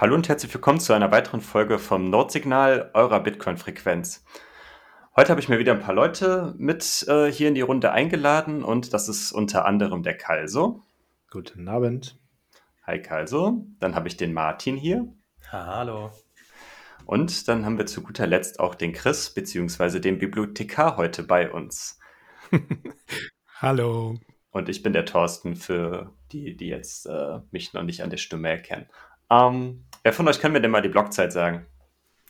Hallo und herzlich willkommen zu einer weiteren Folge vom Nordsignal eurer Bitcoin-Frequenz. Heute habe ich mir wieder ein paar Leute mit äh, hier in die Runde eingeladen und das ist unter anderem der Kalso. Guten Abend. Hi Kalso. Dann habe ich den Martin hier. Hallo. Und dann haben wir zu guter Letzt auch den Chris bzw. den Bibliothekar heute bei uns. Hallo. Und ich bin der Thorsten für die, die jetzt äh, mich noch nicht an der Stimme erkennen. Ähm, wer von euch kann mir denn mal die Blockzeit sagen?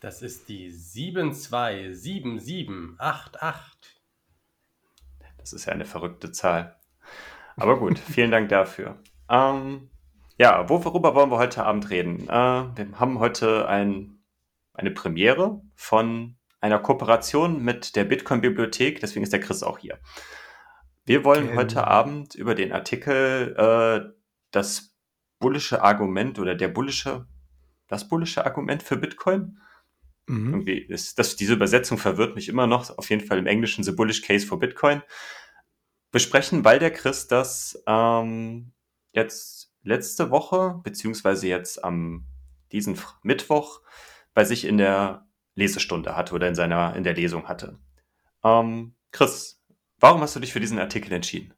Das ist die 727788. Das ist ja eine verrückte Zahl. Aber gut, vielen Dank dafür. Ähm, ja, worüber wollen wir heute Abend reden? Äh, wir haben heute ein, eine Premiere von einer Kooperation mit der Bitcoin-Bibliothek, deswegen ist der Chris auch hier. Wir wollen okay. heute Abend über den Artikel äh, das bullische Argument oder der bullische, das bullische Argument für Bitcoin. Mhm. Irgendwie ist das, diese Übersetzung verwirrt mich immer noch. Auf jeden Fall im Englischen The Bullish Case for Bitcoin. Besprechen, weil der Chris das ähm, jetzt letzte Woche, beziehungsweise jetzt am diesen Mittwoch bei sich in der Lesestunde hatte oder in seiner, in der Lesung hatte. Ähm, Chris, warum hast du dich für diesen Artikel entschieden?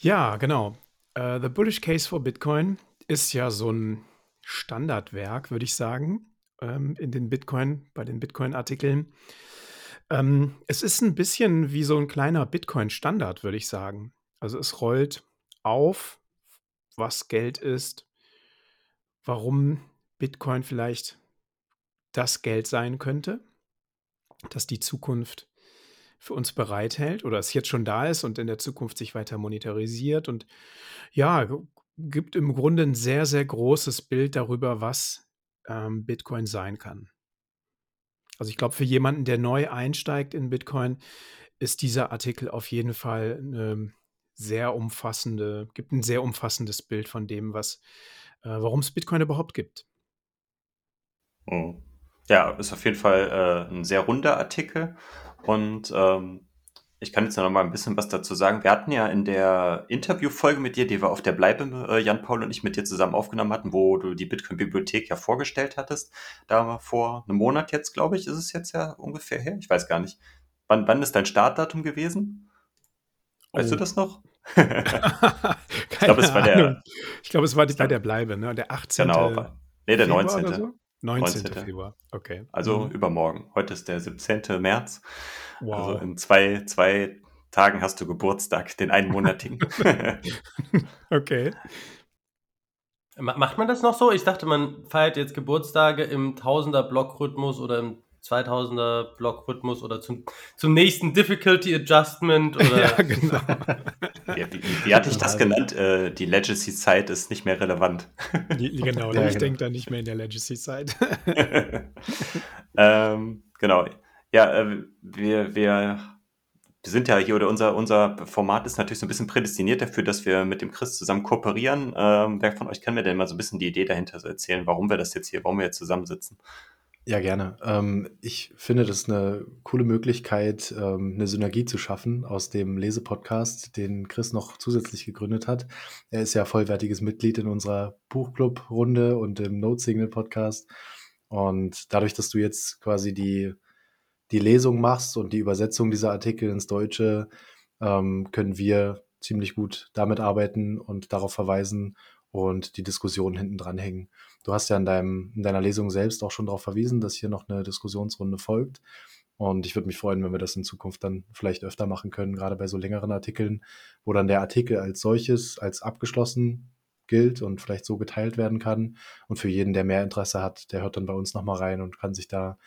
Ja, genau. Uh, The Bullish Case for Bitcoin ist ja so ein Standardwerk, würde ich sagen, ähm, in den Bitcoin, bei den Bitcoin-Artikeln. Ähm, es ist ein bisschen wie so ein kleiner Bitcoin-Standard, würde ich sagen. Also es rollt auf, was Geld ist, warum Bitcoin vielleicht das Geld sein könnte, das die Zukunft für uns bereithält oder es jetzt schon da ist und in der Zukunft sich weiter monetarisiert und ja, gibt im Grunde ein sehr, sehr großes Bild darüber, was ähm, Bitcoin sein kann. Also ich glaube, für jemanden, der neu einsteigt in Bitcoin, ist dieser Artikel auf jeden Fall eine sehr umfassende, gibt ein sehr umfassendes Bild von dem, was, äh, warum es Bitcoin überhaupt gibt. Oh. Ja, ist auf jeden Fall äh, ein sehr runder Artikel und ähm, ich kann jetzt noch mal ein bisschen was dazu sagen. Wir hatten ja in der Interviewfolge mit dir, die wir auf der Bleibe, äh, Jan Paul und ich mit dir zusammen aufgenommen hatten, wo du die Bitcoin-Bibliothek ja vorgestellt hattest. Da vor einem Monat jetzt, glaube ich, ist es jetzt ja ungefähr her. Ich weiß gar nicht. Wann, wann ist dein Startdatum gewesen? Weißt oh. du das noch? ich glaube, es war der. Ich glaube, es war bei der Bleibe, ne? Der 18. Genau. Nee, der 19. So? 19. 19. Februar, okay. Also mhm. übermorgen. Heute ist der 17. März. Also wow. Also in zwei, zwei Tagen hast du Geburtstag, den einmonatigen. okay. Macht man das noch so? Ich dachte, man feiert jetzt Geburtstage im Tausender-Block-Rhythmus oder im 2000er Block-Rhythmus oder zum, zum nächsten Difficulty Adjustment oder. ja, genau. wie, wie, wie, hatte ich das genannt? Äh, die Legacy-Zeit ist nicht mehr relevant. genau, ja, ich genau. denke da nicht mehr in der Legacy-Zeit. ähm, genau. Ja, äh, wir, wir, sind ja hier, oder unser, unser Format ist natürlich so ein bisschen prädestiniert dafür, dass wir mit dem Chris zusammen kooperieren. Ähm, wer von euch kann mir denn mal so ein bisschen die Idee dahinter erzählen, warum wir das jetzt hier, warum wir jetzt zusammensitzen? Ja, gerne. Ähm, ich finde das eine coole Möglichkeit, ähm, eine Synergie zu schaffen aus dem Lesepodcast, den Chris noch zusätzlich gegründet hat. Er ist ja vollwertiges Mitglied in unserer Buchclub-Runde und im Note Signal Podcast. Und dadurch, dass du jetzt quasi die die Lesung machst und die Übersetzung dieser Artikel ins Deutsche, ähm, können wir ziemlich gut damit arbeiten und darauf verweisen und die Diskussion hinten dran hängen. Du hast ja in, deinem, in deiner Lesung selbst auch schon darauf verwiesen, dass hier noch eine Diskussionsrunde folgt. Und ich würde mich freuen, wenn wir das in Zukunft dann vielleicht öfter machen können, gerade bei so längeren Artikeln, wo dann der Artikel als solches, als abgeschlossen gilt und vielleicht so geteilt werden kann. Und für jeden, der mehr Interesse hat, der hört dann bei uns nochmal rein und kann sich da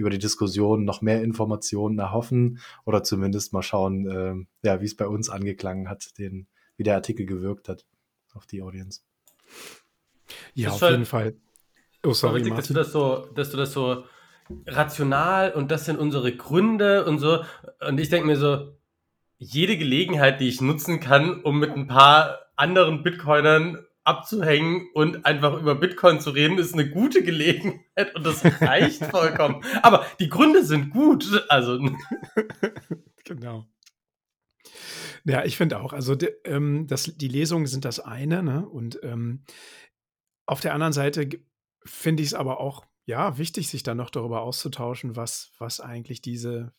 über die Diskussion noch mehr Informationen erhoffen oder zumindest mal schauen, äh, ja, wie es bei uns angeklangen hat, den, wie der Artikel gewirkt hat auf die Audience. Ja, auf jeden Fall. Oh, sorry, dass du das so, dass du das so rational und das sind unsere Gründe und so. Und ich denke mir so, jede Gelegenheit, die ich nutzen kann, um mit ein paar anderen Bitcoinern abzuhängen und einfach über Bitcoin zu reden, ist eine gute Gelegenheit und das reicht vollkommen. Aber die Gründe sind gut. Also. genau. Ja, ich finde auch. Also die, ähm, das, die Lesungen sind das eine, ne? Und ähm, auf der anderen Seite finde ich es aber auch, ja, wichtig, sich dann noch darüber auszutauschen, was, was eigentlich diese,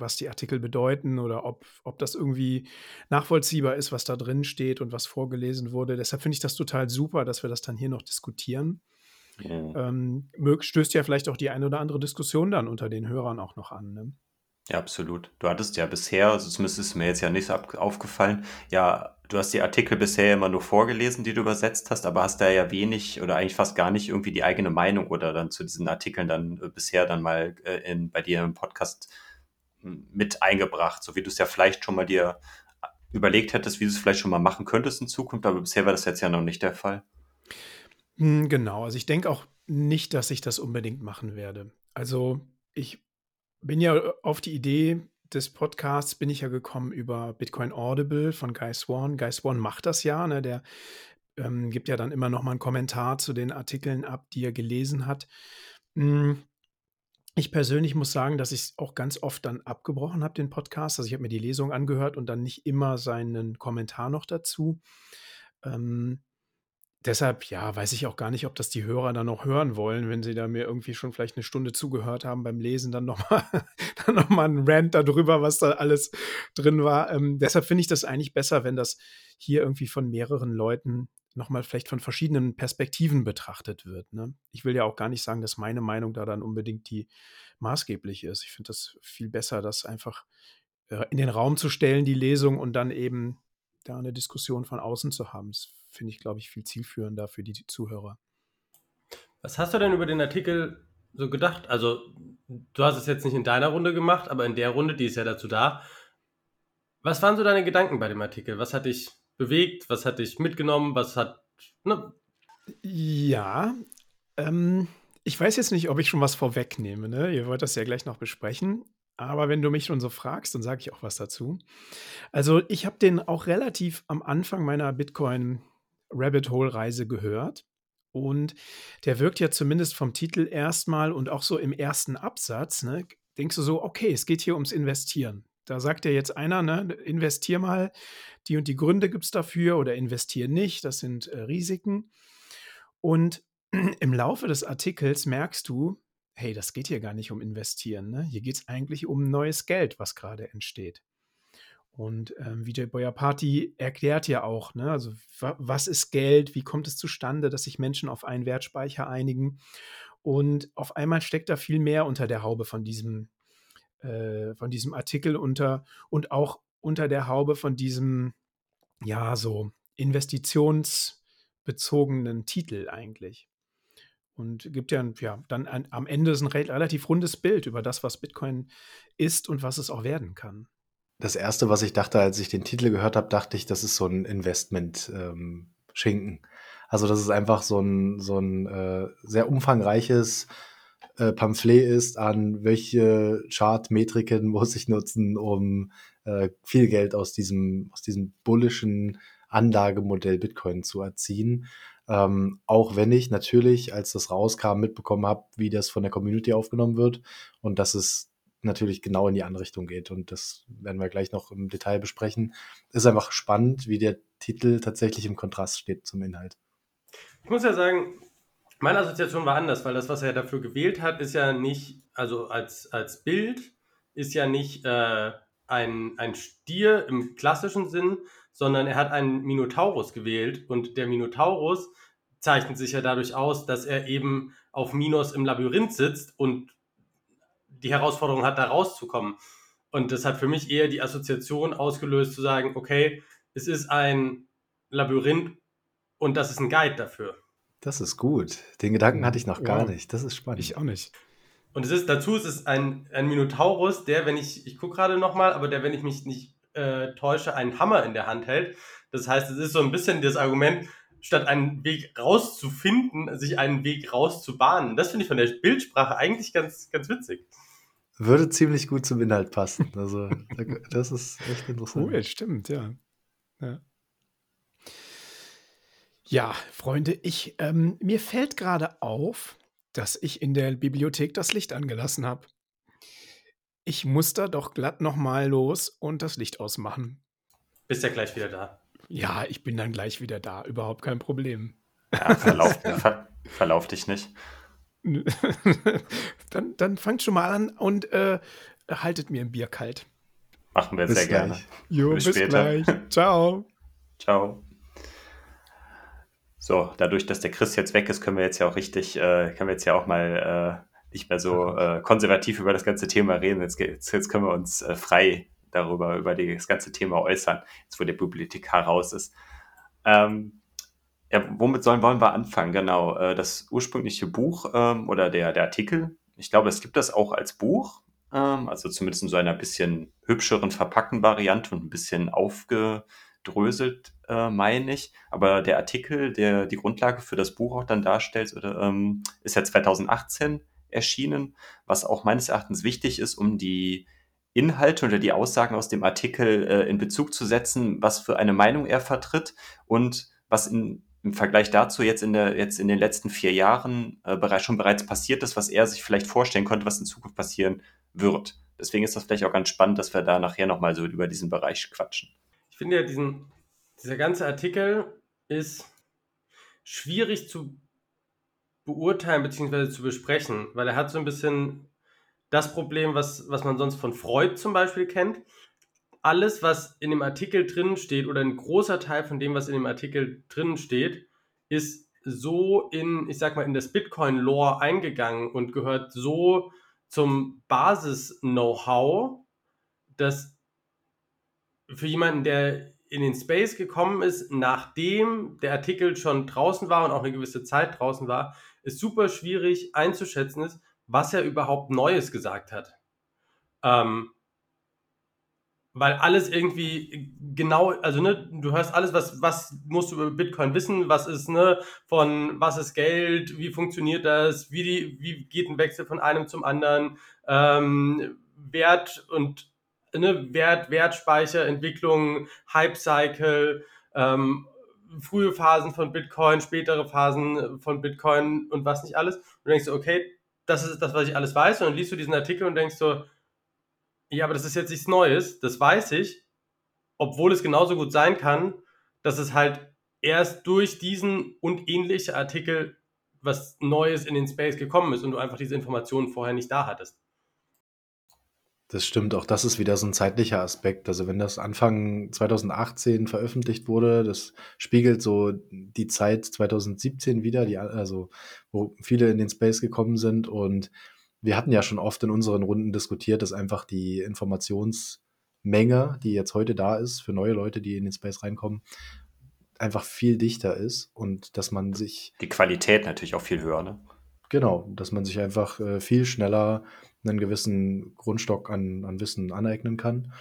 was die Artikel bedeuten oder ob, ob das irgendwie nachvollziehbar ist, was da drin steht und was vorgelesen wurde. Deshalb finde ich das total super, dass wir das dann hier noch diskutieren. Ja. Ähm, stößt ja vielleicht auch die eine oder andere Diskussion dann unter den Hörern auch noch an. Ne? Ja, absolut. Du hattest ja bisher, also zumindest ist mir jetzt ja nicht aufgefallen, ja, du hast die Artikel bisher immer nur vorgelesen, die du übersetzt hast, aber hast da ja wenig oder eigentlich fast gar nicht irgendwie die eigene Meinung oder dann zu diesen Artikeln dann äh, bisher dann mal äh, in, bei dir im Podcast hm, mit eingebracht, so wie du es ja vielleicht schon mal dir überlegt hättest, wie du es vielleicht schon mal machen könntest in Zukunft, aber bisher war das jetzt ja noch nicht der Fall. Hm, genau, also ich denke auch nicht, dass ich das unbedingt machen werde. Also ich bin ja auf die Idee des Podcasts bin ich ja gekommen über Bitcoin Audible von Guy Swan. Guy Swan macht das ja, ne? der ähm, gibt ja dann immer noch mal einen Kommentar zu den Artikeln ab, die er gelesen hat. Hm, ich persönlich muss sagen, dass ich es auch ganz oft dann abgebrochen habe, den Podcast. Also ich habe mir die Lesung angehört und dann nicht immer seinen Kommentar noch dazu. Ähm, Deshalb, ja, weiß ich auch gar nicht, ob das die Hörer dann noch hören wollen, wenn sie da mir irgendwie schon vielleicht eine Stunde zugehört haben beim Lesen, dann nochmal noch mal 'n Rant darüber, was da alles drin war. Ähm, deshalb finde ich das eigentlich besser, wenn das hier irgendwie von mehreren Leuten nochmal vielleicht von verschiedenen Perspektiven betrachtet wird, ne? Ich will ja auch gar nicht sagen, dass meine Meinung da dann unbedingt die maßgebliche ist. Ich finde das viel besser, das einfach, äh, in den Raum zu stellen, die Lesung und dann eben da eine Diskussion von außen zu haben. Das finde ich, glaube ich, viel zielführender für die Zuhörer. Was hast du denn über den Artikel so gedacht? Also, du hast es jetzt nicht in deiner Runde gemacht, aber in der Runde, die ist ja dazu da. Was waren so deine Gedanken bei dem Artikel? Was hat dich bewegt? Was hat dich mitgenommen? Was hat. Ne? Ja, ähm, ich weiß jetzt nicht, ob ich schon was vorwegnehme. Ne? Ihr wollt das ja gleich noch besprechen. Aber wenn du mich schon so fragst, dann sage ich auch was dazu. Also ich habe den auch relativ am Anfang meiner Bitcoin Rabbit Hole Reise gehört. Und der wirkt ja zumindest vom Titel erstmal und auch so im ersten Absatz, ne, denkst du so, okay, es geht hier ums Investieren. Da sagt ja jetzt einer, ne, investier mal, die und die Gründe gibt es dafür oder investier nicht, das sind äh, Risiken. Und im Laufe des Artikels merkst du, hey, das geht hier gar nicht um Investieren. Ne? Hier geht es eigentlich um neues Geld, was gerade entsteht. Und ähm, Vijay Boyapati erklärt ja auch, ne, also was ist Geld, wie kommt es zustande, dass sich Menschen auf einen Wertspeicher einigen. Und auf einmal steckt da viel mehr unter der Haube von diesem, äh, von diesem Artikel unter und auch unter der Haube von diesem, ja, so investitionsbezogenen Titel eigentlich und gibt ja, ja dann ein, am Ende ist ein relativ rundes Bild über das, was Bitcoin ist und was es auch werden kann. Das erste, was ich dachte, als ich den Titel gehört habe, dachte ich, das ist so ein Investment-Schinken. Ähm, also, dass es einfach so ein, so ein äh, sehr umfangreiches äh, Pamphlet ist an welche Chartmetriken muss ich nutzen, um äh, viel Geld aus diesem, aus diesem bullischen Anlagemodell Bitcoin zu erziehen. Ähm, auch wenn ich natürlich, als das rauskam, mitbekommen habe, wie das von der Community aufgenommen wird und dass es natürlich genau in die andere Richtung geht. Und das werden wir gleich noch im Detail besprechen. Ist einfach spannend, wie der Titel tatsächlich im Kontrast steht zum Inhalt. Ich muss ja sagen, meine Assoziation war anders, weil das, was er dafür gewählt hat, ist ja nicht, also als, als Bild, ist ja nicht äh, ein, ein Stier im klassischen Sinn, sondern er hat einen Minotaurus gewählt und der Minotaurus zeichnet sich ja dadurch aus, dass er eben auf Minos im Labyrinth sitzt und die Herausforderung hat, da rauszukommen. Und das hat für mich eher die Assoziation ausgelöst, zu sagen, okay, es ist ein Labyrinth und das ist ein Guide dafür. Das ist gut. Den Gedanken hatte ich noch gar nicht. Das ist spannend. Ich auch nicht. Und es ist, dazu ist es ein, ein Minotaurus, der, wenn ich, ich gucke gerade nochmal, aber der, wenn ich mich nicht äh, täusche, einen Hammer in der Hand hält. Das heißt, es ist so ein bisschen das Argument, statt einen Weg rauszufinden, sich einen Weg rauszubahnen. Das finde ich von der Bildsprache eigentlich ganz, ganz witzig. Würde ziemlich gut zum Inhalt passen. Also, das ist echt interessant. Cool, stimmt, ja. Ja, ja Freunde, ich, ähm, mir fällt gerade auf, dass ich in der Bibliothek das Licht angelassen habe. Ich muss da doch glatt nochmal los und das Licht ausmachen. Bist ja gleich wieder da. Ja, ich bin dann gleich wieder da. Überhaupt kein Problem. Ja, verlauf, ver, verlauf dich nicht. dann, dann fangt schon mal an und äh, haltet mir ein Bier kalt. Machen wir bis sehr gleich. gerne. Jo, bis, bis gleich. Ciao. Ciao. So, dadurch, dass der Chris jetzt weg ist, können wir jetzt ja auch richtig, äh, können wir jetzt ja auch mal äh, nicht mehr so äh, konservativ über das ganze Thema reden. Jetzt, jetzt, jetzt können wir uns äh, frei darüber, über die, das ganze Thema äußern, jetzt wo der Bibliothekar raus ist. Ähm, ja, womit sollen, wollen wir anfangen? Genau, äh, das ursprüngliche Buch ähm, oder der, der Artikel. Ich glaube, es gibt das auch als Buch, ähm, also zumindest in so einer bisschen hübscheren verpackten Variante und ein bisschen aufgedröselt, äh, meine ich. Aber der Artikel, der die Grundlage für das Buch auch dann darstellt, oder, ähm, ist ja 2018 erschienen, was auch meines Erachtens wichtig ist, um die Inhalte oder die Aussagen aus dem Artikel äh, in Bezug zu setzen, was für eine Meinung er vertritt und was in im Vergleich dazu jetzt in, der, jetzt in den letzten vier Jahren äh, bereits, schon bereits passiert ist, was er sich vielleicht vorstellen konnte, was in Zukunft passieren wird. Deswegen ist das vielleicht auch ganz spannend, dass wir da nachher nochmal so über diesen Bereich quatschen. Finde ja, diesen, dieser ganze Artikel ist schwierig zu beurteilen bzw. zu besprechen, weil er hat so ein bisschen das Problem, was, was man sonst von Freud zum Beispiel kennt, alles, was in dem Artikel drin steht, oder ein großer Teil von dem, was in dem Artikel drin steht, ist so in, ich sag mal, in das Bitcoin-Lore eingegangen und gehört so zum Basis-Know-how, dass für jemanden, der in den Space gekommen ist, nachdem der Artikel schon draußen war und auch eine gewisse Zeit draußen war, ist super schwierig einzuschätzen ist, was er überhaupt Neues gesagt hat. Ähm, weil alles irgendwie genau, also ne, du hörst alles, was, was musst du über Bitcoin wissen, was ist, ne, von was ist Geld, wie funktioniert das, wie, die, wie geht ein Wechsel von einem zum anderen, ähm, Wert und ne, Wert, Wertspeicher, Entwicklung, Hype-Cycle, ähm, frühe Phasen von Bitcoin, spätere Phasen von Bitcoin und was nicht alles. Und du denkst okay, das ist das, was ich alles weiß. Und dann liest du diesen Artikel und denkst so, ja, aber das ist jetzt nichts Neues, das weiß ich, obwohl es genauso gut sein kann, dass es halt erst durch diesen und ähnliche Artikel was Neues in den Space gekommen ist und du einfach diese Informationen vorher nicht da hattest. Das stimmt, auch das ist wieder so ein zeitlicher Aspekt. Also wenn das Anfang 2018 veröffentlicht wurde, das spiegelt so die Zeit 2017 wieder, die, also wo viele in den Space gekommen sind und wir hatten ja schon oft in unseren Runden diskutiert, dass einfach die Informationsmenge, die jetzt heute da ist, für neue Leute, die in den Space reinkommen, einfach viel dichter ist und dass man sich. Die Qualität natürlich auch viel höher, ne? Genau, dass man sich einfach äh, viel schneller einen gewissen Grundstock an, an Wissen aneignen kann.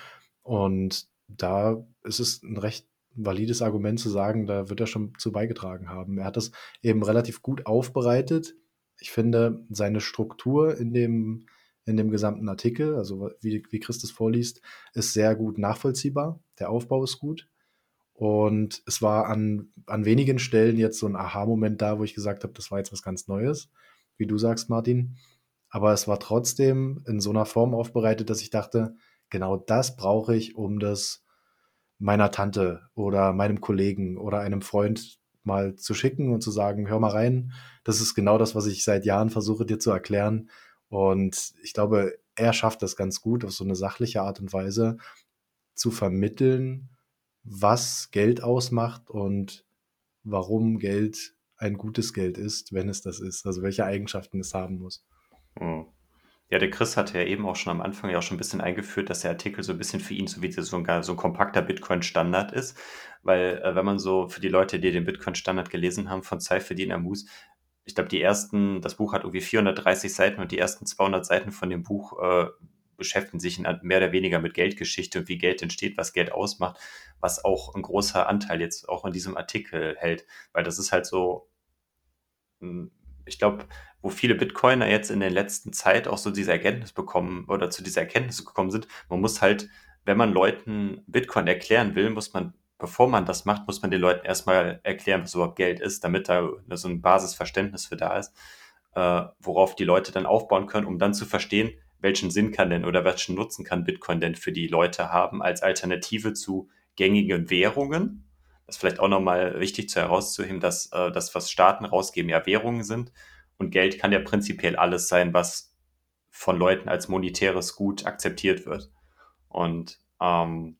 Und da ist es ein recht valides Argument zu sagen, da wird er schon zu beigetragen haben. Er hat das eben relativ gut aufbereitet ich finde, seine Struktur in dem, in dem gesamten Artikel, also wie, wie Christus vorliest, ist sehr gut nachvollziehbar. Der Aufbau ist gut. Und es war an, an wenigen Stellen jetzt so ein Aha-Moment da, wo ich gesagt habe, das war jetzt was ganz Neues, wie du sagst, Martin. Aber es war trotzdem in so einer Form aufbereitet, dass ich dachte, genau das brauche ich, um das meiner Tante oder meinem Kollegen oder einem Freund mal zu schicken und zu sagen, hör mal rein, das ist genau das, was ich seit Jahren versuche dir zu erklären. Und ich glaube, er schafft das ganz gut, auf so eine sachliche Art und Weise zu vermitteln, was Geld ausmacht und warum Geld ein gutes Geld ist, wenn es das ist, also welche Eigenschaften es haben muss. Mhm. Ja, der Chris hatte ja eben auch schon am Anfang ja auch schon ein bisschen eingeführt, dass der Artikel so ein bisschen für ihn so wie so ein, so ein kompakter Bitcoin-Standard ist. Weil, äh, wenn man so für die Leute, die den Bitcoin-Standard gelesen haben von Saifeddin Amus, ich glaube, die ersten, das Buch hat irgendwie 430 Seiten und die ersten 200 Seiten von dem Buch äh, beschäftigen sich mehr oder weniger mit Geldgeschichte und wie Geld entsteht, was Geld ausmacht, was auch ein großer Anteil jetzt auch in diesem Artikel hält. Weil das ist halt so, hm, ich glaube, wo viele Bitcoiner jetzt in der letzten Zeit auch so diese Erkenntnis bekommen oder zu dieser Erkenntnis gekommen sind, man muss halt, wenn man Leuten Bitcoin erklären will, muss man, bevor man das macht, muss man den Leuten erstmal erklären, was überhaupt Geld ist, damit da so ein Basisverständnis für da ist, äh, worauf die Leute dann aufbauen können, um dann zu verstehen, welchen Sinn kann denn oder welchen Nutzen kann Bitcoin denn für die Leute haben als Alternative zu gängigen Währungen das ist vielleicht auch nochmal wichtig zu herauszuheben, dass äh, das, was Staaten rausgeben, ja Währungen sind. Und Geld kann ja prinzipiell alles sein, was von Leuten als monetäres Gut akzeptiert wird. Und ähm,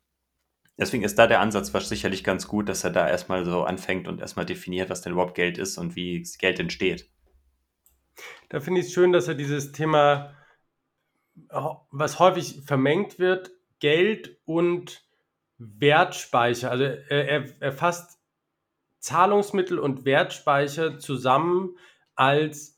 deswegen ist da der Ansatz was sicherlich ganz gut, dass er da erstmal so anfängt und erstmal definiert, was denn überhaupt Geld ist und wie Geld entsteht. Da finde ich es schön, dass er dieses Thema, was häufig vermengt wird, Geld und Wertspeicher, also er, er fasst Zahlungsmittel und Wertspeicher zusammen als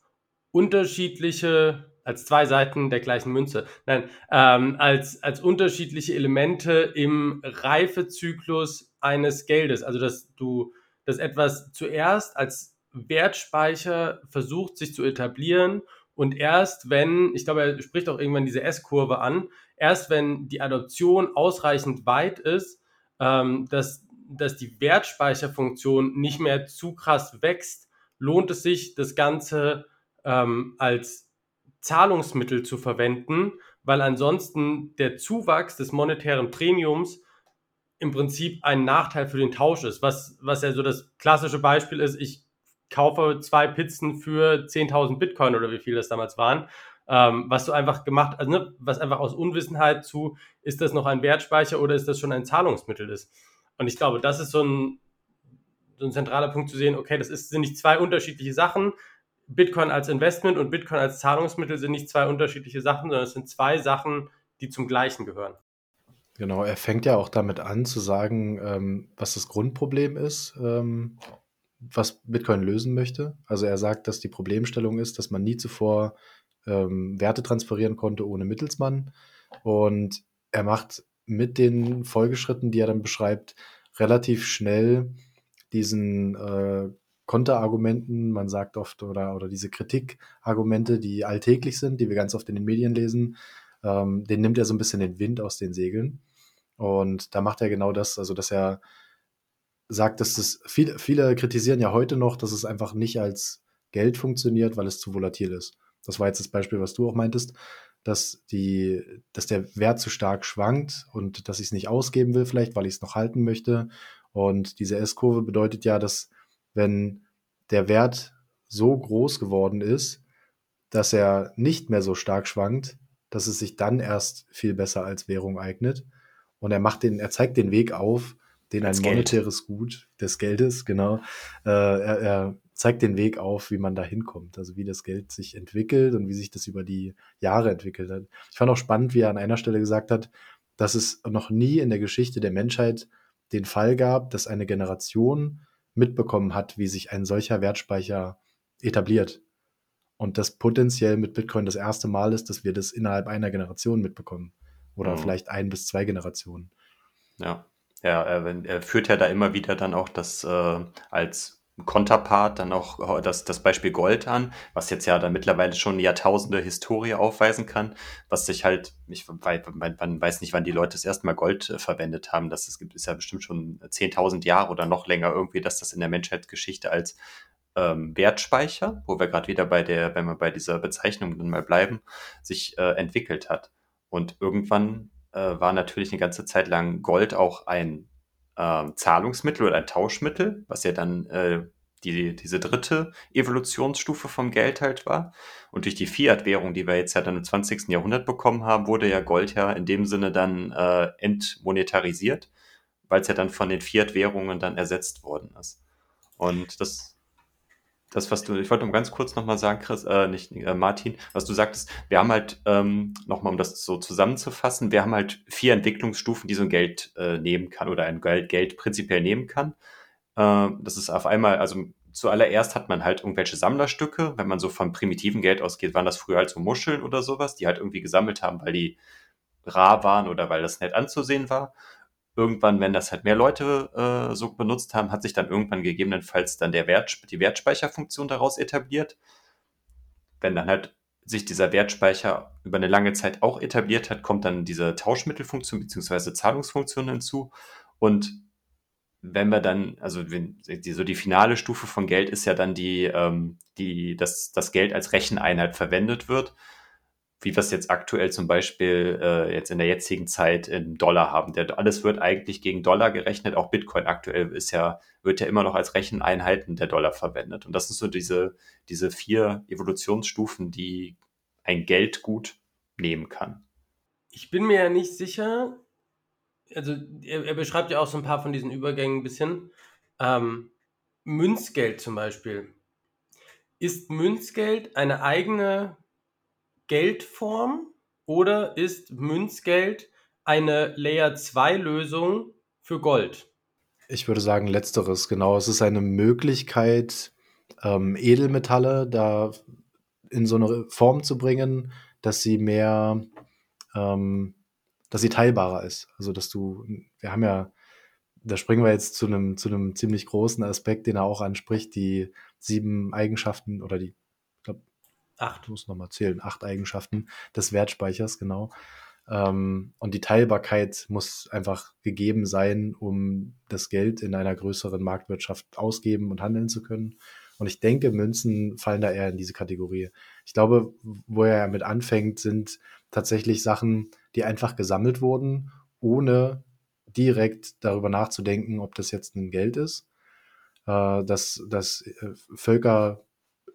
unterschiedliche als zwei Seiten der gleichen Münze. Nein, ähm, als, als unterschiedliche Elemente im Reifezyklus eines Geldes. Also, dass du, dass etwas zuerst als Wertspeicher versucht, sich zu etablieren und erst wenn, ich glaube, er spricht auch irgendwann diese S-Kurve an, erst wenn die Adoption ausreichend weit ist, ähm, dass, dass die Wertspeicherfunktion nicht mehr zu krass wächst, lohnt es sich, das Ganze ähm, als Zahlungsmittel zu verwenden, weil ansonsten der Zuwachs des monetären Premiums im Prinzip ein Nachteil für den Tausch ist. Was, was ja so das klassische Beispiel ist, ich kaufe zwei Pizzen für 10.000 Bitcoin oder wie viel das damals waren. Ähm, was du einfach gemacht, also ne, was einfach aus Unwissenheit zu, ist das noch ein Wertspeicher oder ist das schon ein Zahlungsmittel ist. Und ich glaube, das ist so ein, so ein zentraler Punkt zu sehen, okay, das ist, sind nicht zwei unterschiedliche Sachen, Bitcoin als Investment und Bitcoin als Zahlungsmittel sind nicht zwei unterschiedliche Sachen, sondern es sind zwei Sachen, die zum Gleichen gehören. Genau, er fängt ja auch damit an zu sagen, ähm, was das Grundproblem ist, ähm, was Bitcoin lösen möchte. Also er sagt, dass die Problemstellung ist, dass man nie zuvor ähm, Werte transferieren konnte ohne Mittelsmann. Und er macht mit den Folgeschritten, die er dann beschreibt, relativ schnell diesen äh, Konterargumenten, man sagt oft, oder, oder diese Kritikargumente, die alltäglich sind, die wir ganz oft in den Medien lesen, ähm, den nimmt er so ein bisschen den Wind aus den Segeln. Und da macht er genau das, also dass er sagt, dass das viele, viele kritisieren ja heute noch, dass es einfach nicht als Geld funktioniert, weil es zu volatil ist. Das war jetzt das Beispiel, was du auch meintest, dass die, dass der Wert zu stark schwankt und dass ich es nicht ausgeben will, vielleicht, weil ich es noch halten möchte. Und diese S-Kurve bedeutet ja, dass wenn der Wert so groß geworden ist, dass er nicht mehr so stark schwankt, dass es sich dann erst viel besser als Währung eignet. Und er macht den, er zeigt den Weg auf, den ein monetäres Gut des Geldes, genau, äh, er, er zeigt den Weg auf, wie man da hinkommt, also wie das Geld sich entwickelt und wie sich das über die Jahre entwickelt hat. Ich fand auch spannend, wie er an einer Stelle gesagt hat, dass es noch nie in der Geschichte der Menschheit den Fall gab, dass eine Generation mitbekommen hat, wie sich ein solcher Wertspeicher etabliert. Und das potenziell mit Bitcoin das erste Mal ist, dass wir das innerhalb einer Generation mitbekommen. Oder mhm. vielleicht ein bis zwei Generationen. Ja, ja er, er, führt ja da immer wieder dann auch das äh, als Konterpart dann auch das, das Beispiel Gold an, was jetzt ja dann mittlerweile schon Jahrtausende Historie aufweisen kann, was sich halt, ich man weiß nicht, wann die Leute das erste Mal Gold äh, verwendet haben, das es gibt, ist ja bestimmt schon 10.000 Jahre oder noch länger irgendwie, dass das in der Menschheitsgeschichte als ähm, Wertspeicher, wo wir gerade wieder bei der, wenn wir bei dieser Bezeichnung dann mal bleiben, sich äh, entwickelt hat. Und irgendwann äh, war natürlich eine ganze Zeit lang Gold auch ein äh, Zahlungsmittel oder ein Tauschmittel, was ja dann äh, die, diese dritte Evolutionsstufe vom Geld halt war. Und durch die Fiat-Währung, die wir jetzt ja dann im 20. Jahrhundert bekommen haben, wurde ja Gold ja in dem Sinne dann äh, entmonetarisiert, weil es ja dann von den Fiat-Währungen dann ersetzt worden ist. Und das das, was du, ich wollte noch ganz kurz nochmal sagen, Chris, äh, nicht äh, Martin, was du sagtest, wir haben halt, ähm, nochmal um das so zusammenzufassen, wir haben halt vier Entwicklungsstufen, die so ein Geld äh, nehmen kann oder ein Geld, Geld prinzipiell nehmen kann. Äh, das ist auf einmal, also zuallererst hat man halt irgendwelche Sammlerstücke, wenn man so von primitiven Geld ausgeht, waren das früher halt so Muscheln oder sowas, die halt irgendwie gesammelt haben, weil die rar waren oder weil das nett anzusehen war irgendwann, wenn das halt mehr Leute äh, so benutzt haben, hat sich dann irgendwann gegebenenfalls dann der Wert, die Wertspeicherfunktion daraus etabliert. Wenn dann halt sich dieser Wertspeicher über eine lange Zeit auch etabliert hat, kommt dann diese Tauschmittelfunktion bzw. Zahlungsfunktion hinzu. Und wenn wir dann, also wenn, die, so die finale Stufe von Geld ist ja dann die, ähm, die, dass das Geld als Recheneinheit verwendet wird. Wie wir es jetzt aktuell zum Beispiel äh, jetzt in der jetzigen Zeit im Dollar haben. Der, alles wird eigentlich gegen Dollar gerechnet. Auch Bitcoin aktuell ist ja, wird ja immer noch als Recheneinheiten der Dollar verwendet. Und das sind so diese, diese vier Evolutionsstufen, die ein Geldgut nehmen kann. Ich bin mir ja nicht sicher, also er, er beschreibt ja auch so ein paar von diesen Übergängen ein bisschen. Ähm, Münzgeld zum Beispiel. Ist Münzgeld eine eigene Geldform oder ist Münzgeld eine Layer 2 Lösung für Gold? Ich würde sagen, letzteres, genau. Es ist eine Möglichkeit, ähm, Edelmetalle da in so eine Form zu bringen, dass sie mehr, ähm, dass sie teilbarer ist. Also, dass du, wir haben ja, da springen wir jetzt zu einem, zu einem ziemlich großen Aspekt, den er auch anspricht, die sieben Eigenschaften oder die acht, muss nochmal zählen, acht Eigenschaften des Wertspeichers, genau. Ähm, und die Teilbarkeit muss einfach gegeben sein, um das Geld in einer größeren Marktwirtschaft ausgeben und handeln zu können. Und ich denke, Münzen fallen da eher in diese Kategorie. Ich glaube, wo er mit anfängt, sind tatsächlich Sachen, die einfach gesammelt wurden, ohne direkt darüber nachzudenken, ob das jetzt ein Geld ist. Äh, dass, dass äh, Völker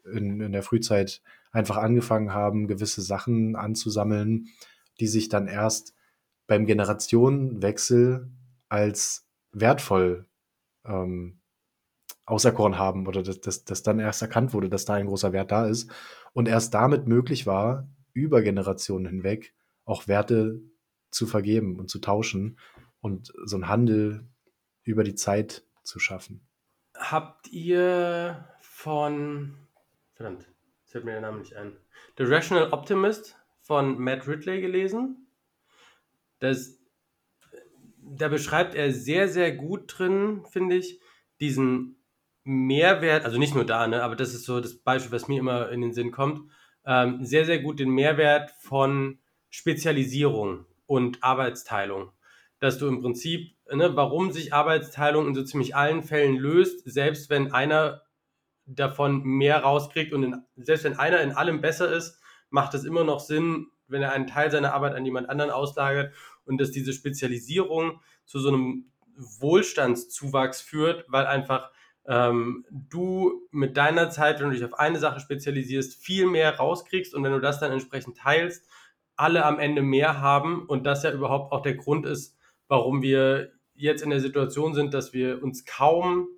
in, in der Frühzeit einfach angefangen haben, gewisse Sachen anzusammeln, die sich dann erst beim Generationenwechsel als wertvoll ähm, auserkoren haben oder dass, dass, dass dann erst erkannt wurde, dass da ein großer Wert da ist und erst damit möglich war, über Generationen hinweg auch Werte zu vergeben und zu tauschen und so einen Handel über die Zeit zu schaffen. Habt ihr von verdammt, fällt mir der Name nicht ein. The Rational Optimist von Matt Ridley gelesen. Das, da beschreibt er sehr, sehr gut drin, finde ich, diesen Mehrwert, also nicht nur da, ne, aber das ist so das Beispiel, was mir immer in den Sinn kommt, ähm, sehr, sehr gut den Mehrwert von Spezialisierung und Arbeitsteilung. Dass du im Prinzip, ne, warum sich Arbeitsteilung in so ziemlich allen Fällen löst, selbst wenn einer davon mehr rauskriegt und in, selbst wenn einer in allem besser ist, macht es immer noch Sinn, wenn er einen Teil seiner Arbeit an jemand anderen auslagert und dass diese Spezialisierung zu so einem Wohlstandszuwachs führt, weil einfach ähm, du mit deiner Zeit, wenn du dich auf eine Sache spezialisierst, viel mehr rauskriegst und wenn du das dann entsprechend teilst, alle am Ende mehr haben und das ja überhaupt auch der Grund ist, warum wir jetzt in der Situation sind, dass wir uns kaum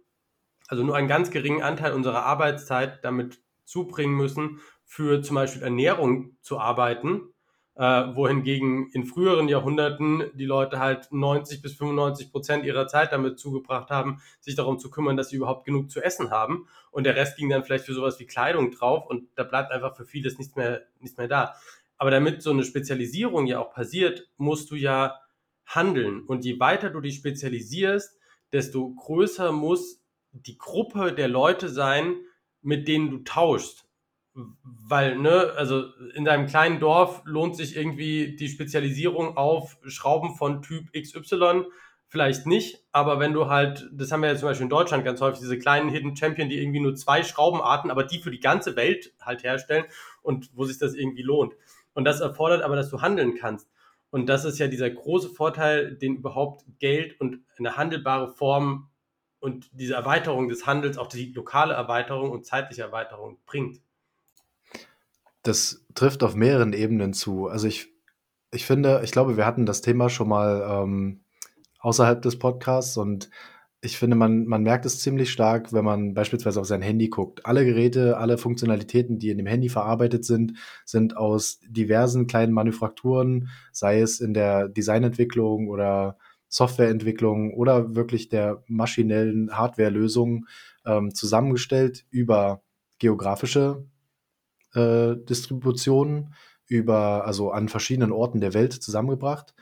also nur einen ganz geringen Anteil unserer Arbeitszeit damit zubringen müssen, für zum Beispiel Ernährung zu arbeiten, äh, wohingegen in früheren Jahrhunderten die Leute halt 90 bis 95 Prozent ihrer Zeit damit zugebracht haben, sich darum zu kümmern, dass sie überhaupt genug zu essen haben. Und der Rest ging dann vielleicht für sowas wie Kleidung drauf und da bleibt einfach für vieles nichts mehr, nichts mehr da. Aber damit so eine Spezialisierung ja auch passiert, musst du ja handeln. Und je weiter du dich spezialisierst, desto größer muss die Gruppe der Leute sein, mit denen du tauschst. Weil, ne, also in deinem kleinen Dorf lohnt sich irgendwie die Spezialisierung auf Schrauben von Typ XY vielleicht nicht, aber wenn du halt, das haben wir ja zum Beispiel in Deutschland ganz häufig, diese kleinen Hidden Champion, die irgendwie nur zwei Schraubenarten, aber die für die ganze Welt halt herstellen und wo sich das irgendwie lohnt. Und das erfordert aber, dass du handeln kannst. Und das ist ja dieser große Vorteil, den überhaupt Geld und eine handelbare Form und diese Erweiterung des Handels, auch die lokale Erweiterung und zeitliche Erweiterung bringt. Das trifft auf mehreren Ebenen zu. Also ich, ich finde, ich glaube, wir hatten das Thema schon mal ähm, außerhalb des Podcasts und ich finde, man, man merkt es ziemlich stark, wenn man beispielsweise auf sein Handy guckt. Alle Geräte, alle Funktionalitäten, die in dem Handy verarbeitet sind, sind aus diversen kleinen Manufakturen, sei es in der Designentwicklung oder Softwareentwicklung oder wirklich der maschinellen Hardwarelösung ähm, zusammengestellt über geografische äh, Distributionen, über, also an verschiedenen Orten der Welt zusammengebracht.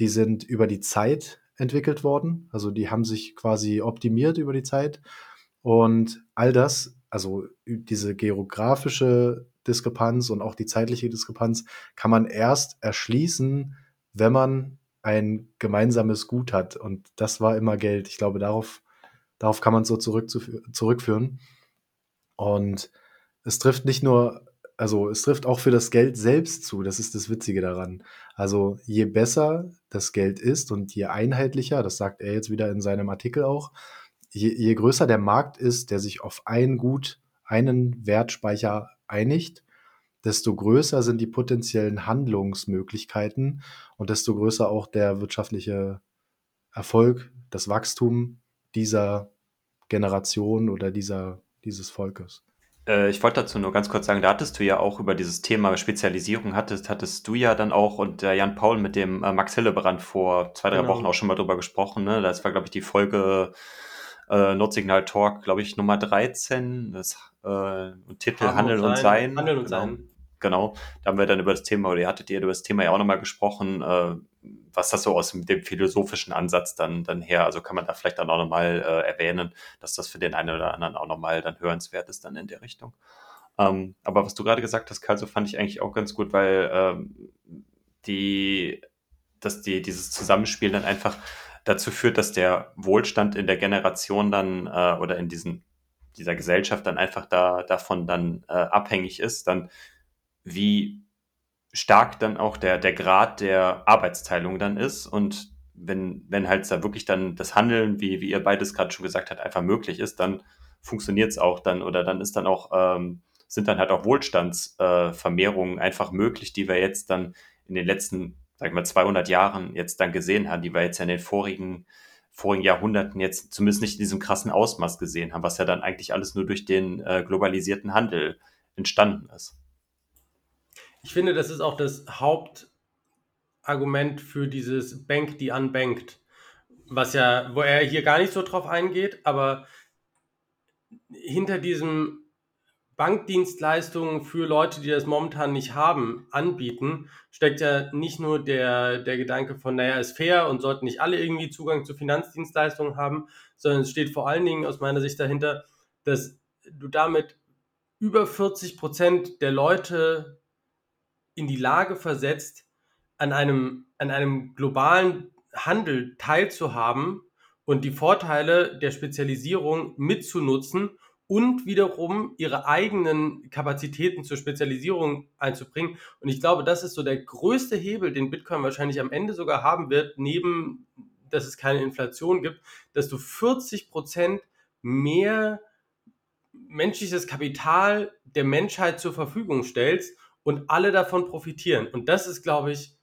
Die sind über die Zeit entwickelt worden. Also die haben sich quasi optimiert über die Zeit. Und all das, also diese geografische Diskrepanz und auch die zeitliche Diskrepanz, kann man erst erschließen, wenn man ein gemeinsames Gut hat. Und das war immer Geld. Ich glaube, darauf, darauf kann man es so zurückführen. Und es trifft nicht nur also es trifft auch für das Geld selbst zu. Das ist das Witzige daran. Also je besser das Geld ist und je einheitlicher, das sagt er jetzt wieder in seinem Artikel auch, je, je größer der Markt ist, der sich auf ein Gut, einen Wertspeicher einigt, desto größer sind die potenziellen Handlungsmöglichkeiten und desto größer auch der wirtschaftliche Erfolg, das Wachstum dieser Generation oder dieser, dieses Volkes. Äh, ich wollte dazu nur ganz kurz sagen, da hattest du ja auch über dieses Thema Spezialisierung, hattest, hattest du ja dann auch und der Jan Paul mit dem äh, Max Hillebrand vor zwei, drei genau. Wochen auch schon mal drüber gesprochen. Ne? Das war, glaube ich, die Folge äh, Notsignal Talk, glaube ich, Nummer 13. Das äh, Titel Handeln und Sein. Handeln und genau. Sein. Genau, da haben wir dann über das Thema, oder ihr hattet ihr über das Thema ja auch nochmal gesprochen, äh, was das so aus dem, philosophischen Ansatz dann, dann her, also kann man da vielleicht dann auch nochmal äh, erwähnen, dass das für den einen oder anderen auch nochmal dann hörenswert ist dann in der Richtung. Ähm, aber was du gerade gesagt hast, Karl, so fand ich eigentlich auch ganz gut, weil ähm, die, dass die, dieses Zusammenspiel dann einfach dazu führt, dass der Wohlstand in der Generation dann äh, oder in diesen, dieser Gesellschaft dann einfach da, davon dann äh, abhängig ist, dann wie stark dann auch der, der Grad der Arbeitsteilung dann ist und wenn, wenn halt da wirklich dann das Handeln, wie, wie ihr beides gerade schon gesagt habt, einfach möglich ist, dann funktioniert es auch dann oder dann ist dann auch, ähm, sind dann halt auch Wohlstandsvermehrungen äh, einfach möglich, die wir jetzt dann in den letzten, sagen wir 200 Jahren jetzt dann gesehen haben, die wir jetzt ja in den vorigen, vorigen Jahrhunderten jetzt zumindest nicht in diesem krassen Ausmaß gesehen haben, was ja dann eigentlich alles nur durch den äh, globalisierten Handel entstanden ist. Ich finde, das ist auch das Hauptargument für dieses Bank die unbanked, was ja, wo er hier gar nicht so drauf eingeht, aber hinter diesem Bankdienstleistungen für Leute, die das momentan nicht haben, anbieten, steckt ja nicht nur der, der Gedanke von, naja, ist fair und sollten nicht alle irgendwie Zugang zu Finanzdienstleistungen haben, sondern es steht vor allen Dingen aus meiner Sicht dahinter, dass du damit über 40 Prozent der Leute in die Lage versetzt, an einem, an einem globalen Handel teilzuhaben und die Vorteile der Spezialisierung mitzunutzen und wiederum ihre eigenen Kapazitäten zur Spezialisierung einzubringen. Und ich glaube, das ist so der größte Hebel, den Bitcoin wahrscheinlich am Ende sogar haben wird, neben, dass es keine Inflation gibt, dass du 40 Prozent mehr menschliches Kapital der Menschheit zur Verfügung stellst und alle davon profitieren. Und das ist, glaube ich,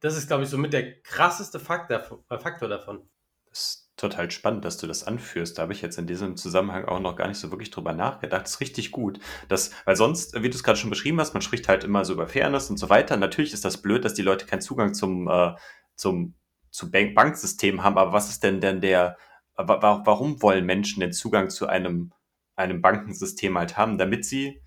das ist, glaube ich, somit der krasseste Faktor, äh, Faktor davon. Das ist total spannend, dass du das anführst. Da habe ich jetzt in diesem Zusammenhang auch noch gar nicht so wirklich drüber nachgedacht. Das ist richtig gut. Das, weil sonst, wie du es gerade schon beschrieben hast, man spricht halt immer so über Fairness und so weiter. Natürlich ist das blöd, dass die Leute keinen Zugang zum, äh, zum, zum Bank Banksystem haben. Aber was ist denn denn der, warum wollen Menschen den Zugang zu einem, einem Bankensystem halt haben? Damit sie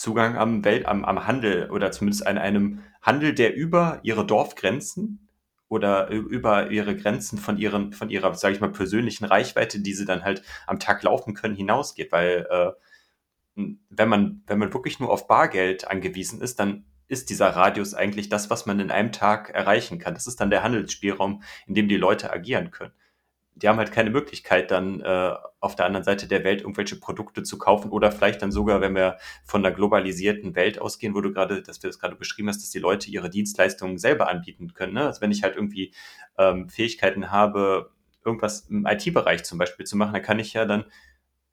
Zugang am Welt, am, am Handel oder zumindest an einem Handel, der über ihre Dorfgrenzen oder über ihre Grenzen von ihren, von ihrer, sage ich mal, persönlichen Reichweite, die sie dann halt am Tag laufen können, hinausgeht. Weil äh, wenn man, wenn man wirklich nur auf Bargeld angewiesen ist, dann ist dieser Radius eigentlich das, was man in einem Tag erreichen kann. Das ist dann der Handelsspielraum, in dem die Leute agieren können die haben halt keine Möglichkeit, dann äh, auf der anderen Seite der Welt irgendwelche Produkte zu kaufen oder vielleicht dann sogar, wenn wir von der globalisierten Welt ausgehen, wo du gerade, dass du das gerade beschrieben hast, dass die Leute ihre Dienstleistungen selber anbieten können. Ne? Also wenn ich halt irgendwie ähm, Fähigkeiten habe, irgendwas im IT-Bereich zum Beispiel zu machen, dann kann ich ja dann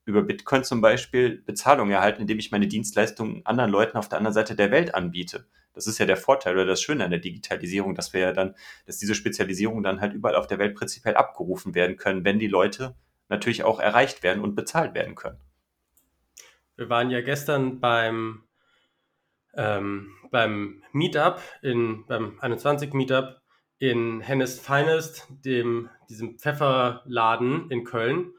über Bitcoin zum Beispiel Bezahlung erhalten, indem ich meine Dienstleistungen anderen Leuten auf der anderen Seite der Welt anbiete. Das ist ja der Vorteil oder das Schöne an der Digitalisierung, dass wir ja dann, dass diese Spezialisierung dann halt überall auf der Welt prinzipiell abgerufen werden können, wenn die Leute natürlich auch erreicht werden und bezahlt werden können. Wir waren ja gestern beim, ähm, beim Meetup, in, beim 21 Meetup in Hennes Finest, dem, diesem Pfefferladen in Köln.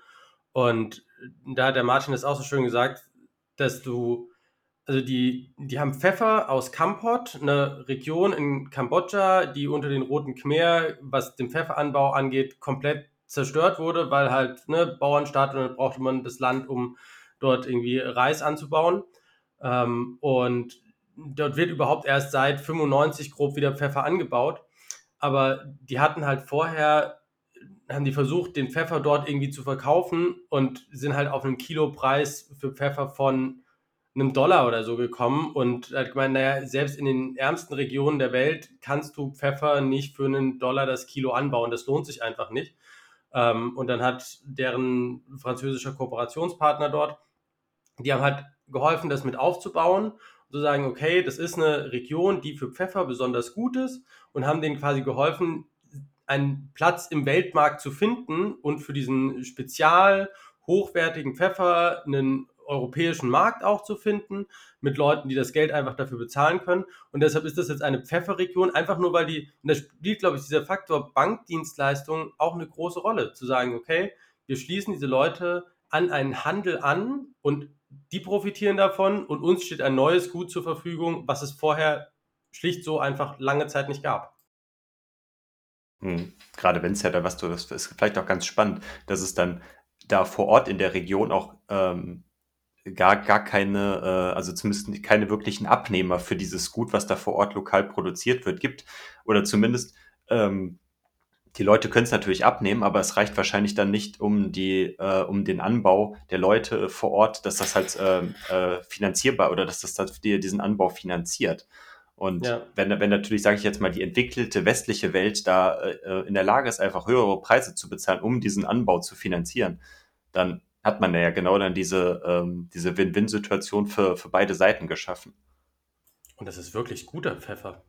Und da hat der Martin das auch so schön gesagt, dass du also die, die haben Pfeffer aus Kampot, eine Region in Kambodscha, die unter den Roten Khmer, was den Pfefferanbau angeht, komplett zerstört wurde, weil halt ne, Bauernstaat und dann brauchte man das Land, um dort irgendwie Reis anzubauen. Ähm, und dort wird überhaupt erst seit 95 grob wieder Pfeffer angebaut. Aber die hatten halt vorher, haben die versucht, den Pfeffer dort irgendwie zu verkaufen und sind halt auf einen Kilopreis für Pfeffer von einem Dollar oder so gekommen und hat gemeint, naja, selbst in den ärmsten Regionen der Welt kannst du Pfeffer nicht für einen Dollar das Kilo anbauen. Das lohnt sich einfach nicht. Ähm, und dann hat deren französischer Kooperationspartner dort, die haben halt geholfen, das mit aufzubauen zu sagen, okay, das ist eine Region, die für Pfeffer besonders gut ist und haben denen quasi geholfen, einen Platz im Weltmarkt zu finden und für diesen spezial hochwertigen Pfeffer einen europäischen Markt auch zu finden, mit Leuten, die das Geld einfach dafür bezahlen können. Und deshalb ist das jetzt eine Pfefferregion, einfach nur weil die, und da spielt, glaube ich, dieser Faktor Bankdienstleistung auch eine große Rolle, zu sagen, okay, wir schließen diese Leute an einen Handel an und die profitieren davon und uns steht ein neues Gut zur Verfügung, was es vorher schlicht so einfach lange Zeit nicht gab. Hm. Gerade wenn es ja da was du, das ist vielleicht auch ganz spannend, dass es dann da vor Ort in der Region auch ähm, gar, gar keine, äh, also zumindest keine wirklichen Abnehmer für dieses Gut, was da vor Ort lokal produziert wird, gibt. Oder zumindest ähm, die Leute können es natürlich abnehmen, aber es reicht wahrscheinlich dann nicht um die, äh, um den Anbau der Leute vor Ort, dass das halt äh, äh, finanzierbar oder dass das dann die, diesen Anbau finanziert. Und ja. wenn, wenn natürlich, sage ich jetzt mal, die entwickelte westliche Welt da äh, in der Lage ist, einfach höhere Preise zu bezahlen, um diesen Anbau zu finanzieren, dann hat man ja genau dann diese, ähm, diese Win-Win-Situation für, für beide Seiten geschaffen. Und das ist wirklich guter Pfeffer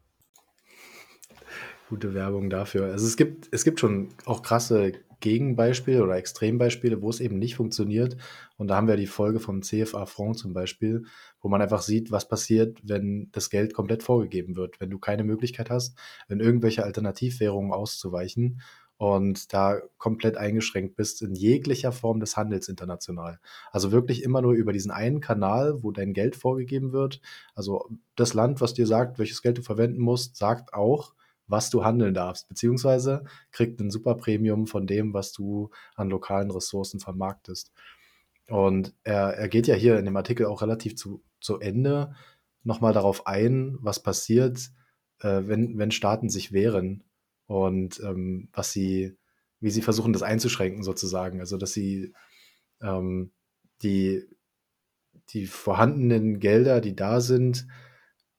gute Werbung dafür. Also es gibt, es gibt schon auch krasse Gegenbeispiele oder Extrembeispiele, wo es eben nicht funktioniert. Und da haben wir die Folge vom CFA Front zum Beispiel, wo man einfach sieht, was passiert, wenn das Geld komplett vorgegeben wird, wenn du keine Möglichkeit hast, in irgendwelche Alternativwährungen auszuweichen und da komplett eingeschränkt bist in jeglicher Form des Handels international. Also wirklich immer nur über diesen einen Kanal, wo dein Geld vorgegeben wird. Also das Land, was dir sagt, welches Geld du verwenden musst, sagt auch, was du handeln darfst, beziehungsweise kriegt ein super Premium von dem, was du an lokalen Ressourcen vermarktest. Und er, er geht ja hier in dem Artikel auch relativ zu, zu Ende nochmal darauf ein, was passiert, äh, wenn, wenn Staaten sich wehren und ähm, was sie, wie sie versuchen, das einzuschränken sozusagen. Also dass sie ähm, die, die vorhandenen Gelder, die da sind,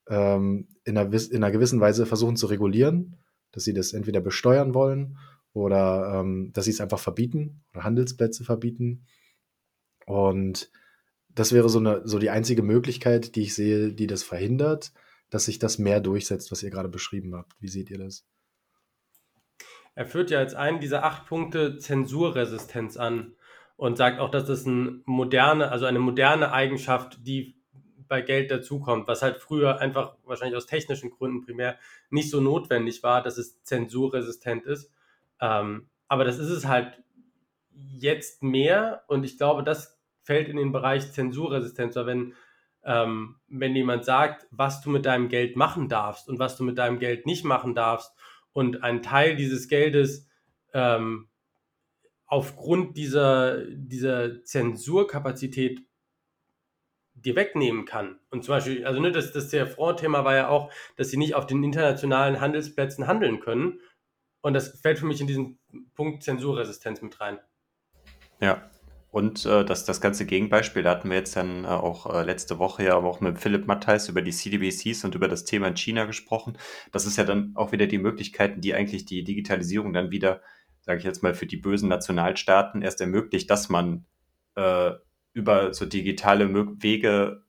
ähm, in, einer, in einer gewissen Weise versuchen zu regulieren, dass sie das entweder besteuern wollen oder ähm, dass sie es einfach verbieten oder Handelsplätze verbieten. Und das wäre so, eine, so die einzige Möglichkeit, die ich sehe, die das verhindert, dass sich das mehr durchsetzt, was ihr gerade beschrieben habt. Wie seht ihr das? Er führt ja als einen dieser acht Punkte Zensurresistenz an und sagt auch, dass das eine moderne, also eine moderne Eigenschaft, die bei Geld dazukommt, was halt früher einfach wahrscheinlich aus technischen Gründen primär nicht so notwendig war, dass es zensurresistent ist. Ähm, aber das ist es halt jetzt mehr und ich glaube, das fällt in den Bereich Zensurresistenz, weil wenn, ähm, wenn jemand sagt, was du mit deinem Geld machen darfst und was du mit deinem Geld nicht machen darfst und ein Teil dieses Geldes ähm, aufgrund dieser, dieser Zensurkapazität dir wegnehmen kann. Und zum Beispiel, also ne, das, das der Front-Thema war ja auch, dass sie nicht auf den internationalen Handelsplätzen handeln können. Und das fällt für mich in diesen Punkt Zensurresistenz mit rein. Ja, und äh, das, das ganze Gegenbeispiel, da hatten wir jetzt dann äh, auch äh, letzte Woche ja auch mit Philipp Mattheis über die CDBCs und über das Thema in China gesprochen. Das ist ja dann auch wieder die Möglichkeiten, die eigentlich die Digitalisierung dann wieder, sage ich jetzt mal, für die bösen Nationalstaaten erst ermöglicht, dass man äh, über so digitale Wege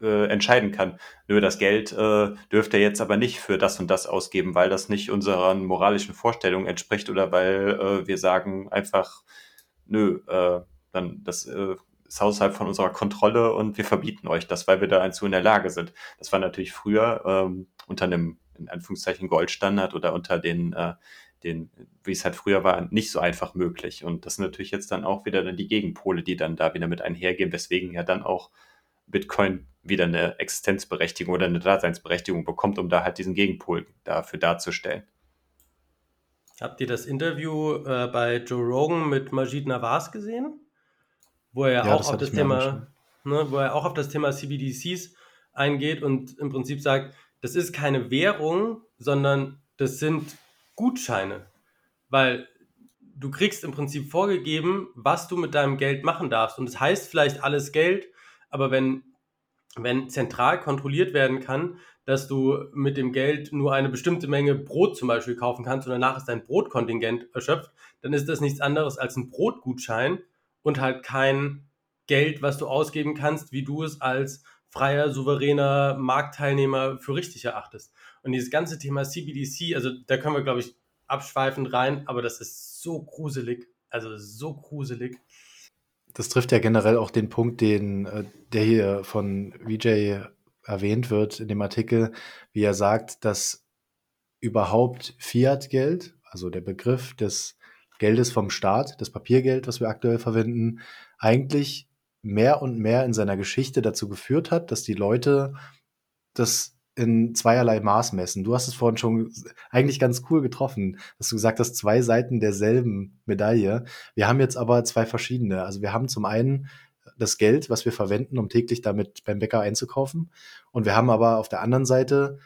äh, entscheiden kann. Nö, das Geld äh, dürft ihr jetzt aber nicht für das und das ausgeben, weil das nicht unseren moralischen Vorstellungen entspricht oder weil äh, wir sagen einfach, nö, äh, dann das äh, ist außerhalb von unserer Kontrolle und wir verbieten euch das, weil wir da dazu in der Lage sind. Das war natürlich früher ähm, unter einem in Anführungszeichen Goldstandard oder unter den äh, den, wie es halt früher war, nicht so einfach möglich. Und das sind natürlich jetzt dann auch wieder dann die Gegenpole, die dann da wieder mit einhergehen, weswegen ja dann auch Bitcoin wieder eine Existenzberechtigung oder eine Daseinsberechtigung bekommt, um da halt diesen Gegenpol dafür darzustellen. Habt ihr das Interview äh, bei Joe Rogan mit Majid Nawaz gesehen? Wo er ja, auch das auf das Thema, ne, wo er auch auf das Thema CBDCs eingeht und im Prinzip sagt, das ist keine Währung, sondern das sind Gutscheine, weil du kriegst im Prinzip vorgegeben, was du mit deinem Geld machen darfst. Und es das heißt vielleicht alles Geld, aber wenn wenn zentral kontrolliert werden kann, dass du mit dem Geld nur eine bestimmte Menge Brot zum Beispiel kaufen kannst und danach ist dein Brotkontingent erschöpft, dann ist das nichts anderes als ein Brotgutschein und halt kein Geld, was du ausgeben kannst, wie du es als freier, souveräner Marktteilnehmer für richtig erachtest. Und dieses ganze Thema CBDC, also da können wir, glaube ich, abschweifend rein, aber das ist so gruselig, also so gruselig. Das trifft ja generell auch den Punkt, den äh, der hier von VJ erwähnt wird in dem Artikel, wie er sagt, dass überhaupt Fiat-Geld, also der Begriff des Geldes vom Staat, das Papiergeld, was wir aktuell verwenden, eigentlich mehr und mehr in seiner Geschichte dazu geführt hat, dass die Leute das in zweierlei Maß messen. Du hast es vorhin schon eigentlich ganz cool getroffen, dass du gesagt hast, zwei Seiten derselben Medaille. Wir haben jetzt aber zwei verschiedene. Also wir haben zum einen das Geld, was wir verwenden, um täglich damit beim Bäcker einzukaufen. Und wir haben aber auf der anderen Seite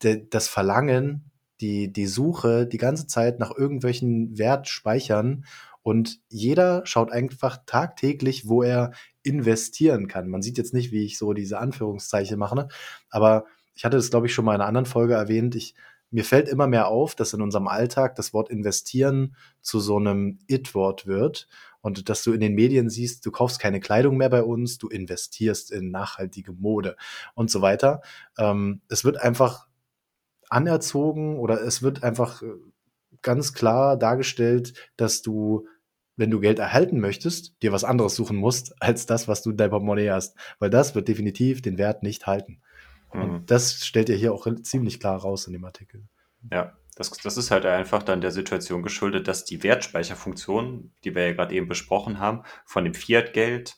das Verlangen, die, die Suche die ganze Zeit nach irgendwelchen Wertspeichern und jeder schaut einfach tagtäglich, wo er investieren kann. Man sieht jetzt nicht, wie ich so diese Anführungszeichen mache, aber ich hatte das, glaube ich, schon mal in einer anderen Folge erwähnt. Ich, mir fällt immer mehr auf, dass in unserem Alltag das Wort investieren zu so einem It-Wort wird und dass du in den Medien siehst, du kaufst keine Kleidung mehr bei uns, du investierst in nachhaltige Mode und so weiter. Ähm, es wird einfach anerzogen oder es wird einfach äh, ganz klar dargestellt, dass du, wenn du Geld erhalten möchtest, dir was anderes suchen musst, als das, was du in deinem Portemonnaie hast. Weil das wird definitiv den Wert nicht halten. Mhm. Und das stellt ihr hier auch ziemlich klar raus in dem Artikel. Ja, das, das ist halt einfach dann der Situation geschuldet, dass die Wertspeicherfunktion, die wir ja gerade eben besprochen haben, von dem Fiat-Geld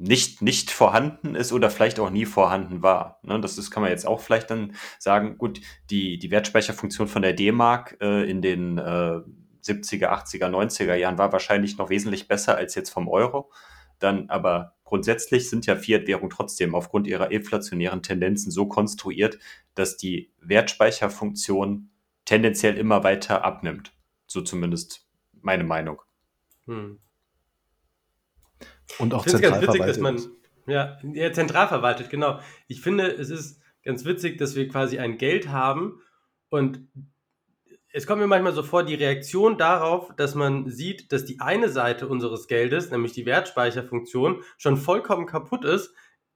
nicht, nicht vorhanden ist oder vielleicht auch nie vorhanden war. Ne, das ist, kann man jetzt auch vielleicht dann sagen, gut, die, die Wertspeicherfunktion von der D-Mark äh, in den äh, 70er, 80er, 90er Jahren war wahrscheinlich noch wesentlich besser als jetzt vom Euro. Dann aber grundsätzlich sind ja Fiat-Währungen trotzdem aufgrund ihrer inflationären Tendenzen so konstruiert, dass die Wertspeicherfunktion tendenziell immer weiter abnimmt. So zumindest meine Meinung. Hm. Und auch zentral witzig, verwaltet. Man, ja, ja, zentral verwaltet, genau. Ich finde, es ist ganz witzig, dass wir quasi ein Geld haben und es kommt mir manchmal so vor, die Reaktion darauf, dass man sieht, dass die eine Seite unseres Geldes, nämlich die Wertspeicherfunktion, schon vollkommen kaputt ist.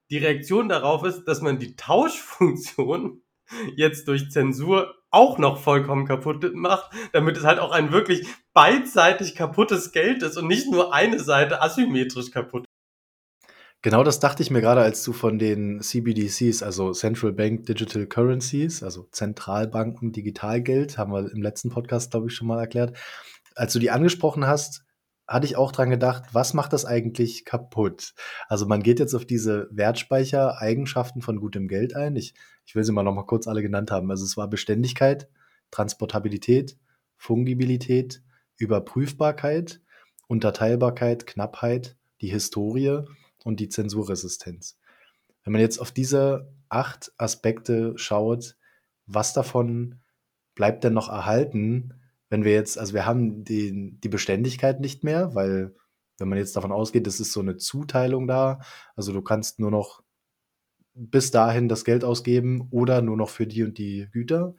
Die Reaktion darauf ist, dass man die Tauschfunktion jetzt durch Zensur auch noch vollkommen kaputt macht, damit es halt auch ein wirklich beidseitig kaputtes Geld ist und nicht nur eine Seite asymmetrisch kaputt. Genau das dachte ich mir gerade, als du von den CBDCs, also Central Bank Digital Currencies, also Zentralbanken Digitalgeld, haben wir im letzten Podcast, glaube ich, schon mal erklärt. Als du die angesprochen hast, hatte ich auch dran gedacht, was macht das eigentlich kaputt? Also man geht jetzt auf diese Wertspeicher-Eigenschaften von gutem Geld ein. Ich ich will sie mal noch mal kurz alle genannt haben. Also es war Beständigkeit, Transportabilität, Fungibilität, Überprüfbarkeit, Unterteilbarkeit, Knappheit, die Historie und die Zensurresistenz. Wenn man jetzt auf diese acht Aspekte schaut, was davon bleibt denn noch erhalten, wenn wir jetzt, also wir haben die, die Beständigkeit nicht mehr, weil wenn man jetzt davon ausgeht, das ist so eine Zuteilung da, also du kannst nur noch bis dahin das Geld ausgeben oder nur noch für die und die Güter.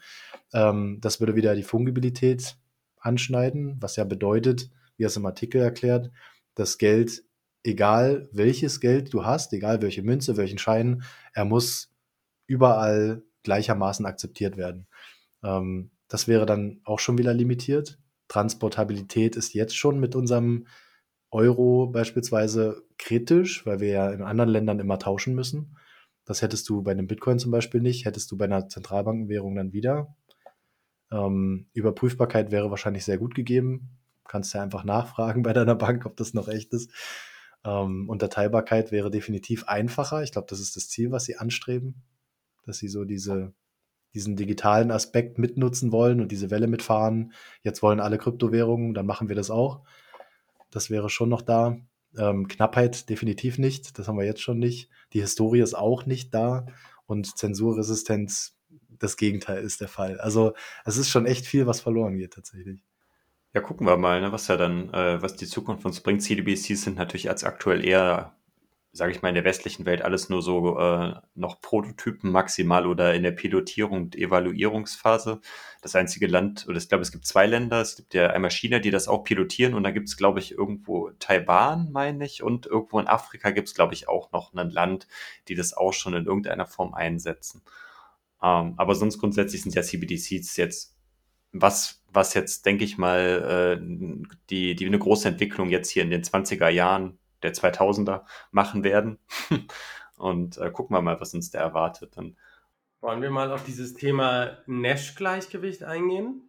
Ähm, das würde wieder die Fungibilität anschneiden, was ja bedeutet, wie es im Artikel erklärt, das Geld, egal welches Geld du hast, egal welche Münze, welchen Schein, er muss überall gleichermaßen akzeptiert werden. Ähm, das wäre dann auch schon wieder limitiert. Transportabilität ist jetzt schon mit unserem Euro beispielsweise kritisch, weil wir ja in anderen Ländern immer tauschen müssen. Das hättest du bei einem Bitcoin zum Beispiel nicht, hättest du bei einer Zentralbankenwährung dann wieder. Ähm, Überprüfbarkeit wäre wahrscheinlich sehr gut gegeben. Kannst ja einfach nachfragen bei deiner Bank, ob das noch echt ist. Ähm, Unterteilbarkeit wäre definitiv einfacher. Ich glaube, das ist das Ziel, was sie anstreben, dass sie so diese, diesen digitalen Aspekt mitnutzen wollen und diese Welle mitfahren. Jetzt wollen alle Kryptowährungen, dann machen wir das auch. Das wäre schon noch da. Ähm, Knappheit definitiv nicht, das haben wir jetzt schon nicht. Die Historie ist auch nicht da und Zensurresistenz, das Gegenteil ist der Fall. Also es ist schon echt viel, was verloren geht tatsächlich. Ja, gucken wir mal, ne, was ja dann, äh, was die Zukunft uns bringt. CDBCs sind natürlich als aktuell eher sage ich mal, in der westlichen Welt alles nur so äh, noch Prototypen maximal oder in der Pilotierung und Evaluierungsphase. Das einzige Land, oder ich glaube, es gibt zwei Länder, es gibt ja einmal China, die das auch pilotieren und da gibt es, glaube ich, irgendwo Taiwan, meine ich, und irgendwo in Afrika gibt es, glaube ich, auch noch ein Land, die das auch schon in irgendeiner Form einsetzen. Ähm, aber sonst grundsätzlich sind ja CBDCs jetzt was, was jetzt, denke ich mal, äh, die, die eine große Entwicklung jetzt hier in den 20er Jahren der 2000er machen werden. Und äh, gucken wir mal, was uns da erwartet. Dann. Wollen wir mal auf dieses Thema Nash-Gleichgewicht eingehen,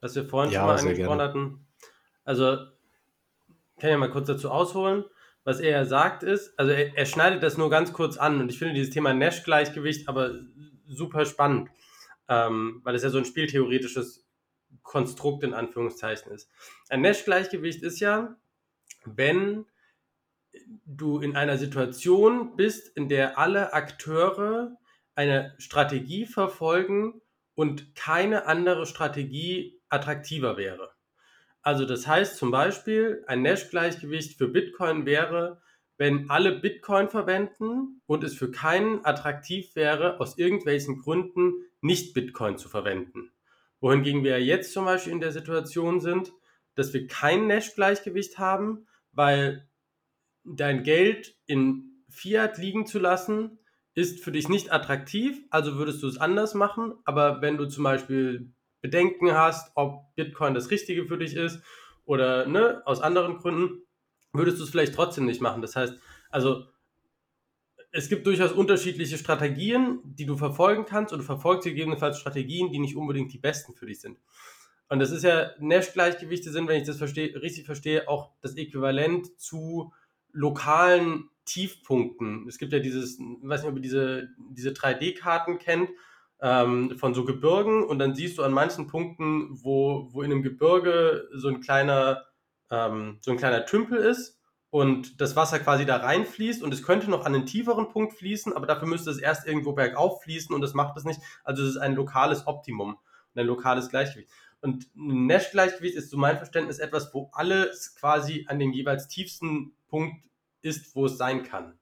was wir vorhin ja, schon mal angesprochen gerne. hatten? Also, ich kann ja mal kurz dazu ausholen. Was er sagt ist, also er, er schneidet das nur ganz kurz an und ich finde dieses Thema Nash-Gleichgewicht aber super spannend, ähm, weil es ja so ein spieltheoretisches Konstrukt in Anführungszeichen ist. Ein Nash-Gleichgewicht ist ja, wenn du in einer Situation bist, in der alle Akteure eine Strategie verfolgen und keine andere Strategie attraktiver wäre. Also das heißt zum Beispiel, ein Nash-Gleichgewicht für Bitcoin wäre, wenn alle Bitcoin verwenden und es für keinen attraktiv wäre, aus irgendwelchen Gründen nicht Bitcoin zu verwenden. Wohingegen wir jetzt zum Beispiel in der Situation sind, dass wir kein Nash-Gleichgewicht haben, weil dein Geld in Fiat liegen zu lassen, ist für dich nicht attraktiv, also würdest du es anders machen. Aber wenn du zum Beispiel Bedenken hast, ob Bitcoin das Richtige für dich ist oder ne, aus anderen Gründen, würdest du es vielleicht trotzdem nicht machen. Das heißt, also es gibt durchaus unterschiedliche Strategien, die du verfolgen kannst und du verfolgst gegebenenfalls Strategien, die nicht unbedingt die besten für dich sind. Und das ist ja, Nash-Gleichgewichte sind, wenn ich das verstehe, richtig verstehe, auch das Äquivalent zu lokalen Tiefpunkten. Es gibt ja dieses, ich weiß nicht, ob ihr diese, diese 3D-Karten kennt, ähm, von so Gebirgen und dann siehst du an manchen Punkten, wo, wo in einem Gebirge so ein kleiner, ähm, so ein kleiner Tümpel ist und das Wasser quasi da reinfließt und es könnte noch an einen tieferen Punkt fließen, aber dafür müsste es erst irgendwo bergauf fließen und das macht es nicht. Also es ist ein lokales Optimum ein lokales Gleichgewicht. Und ein Nash-Gleichgewicht ist zu meinem Verständnis etwas, wo alles quasi an dem jeweils tiefsten Punkt ist, wo es sein kann.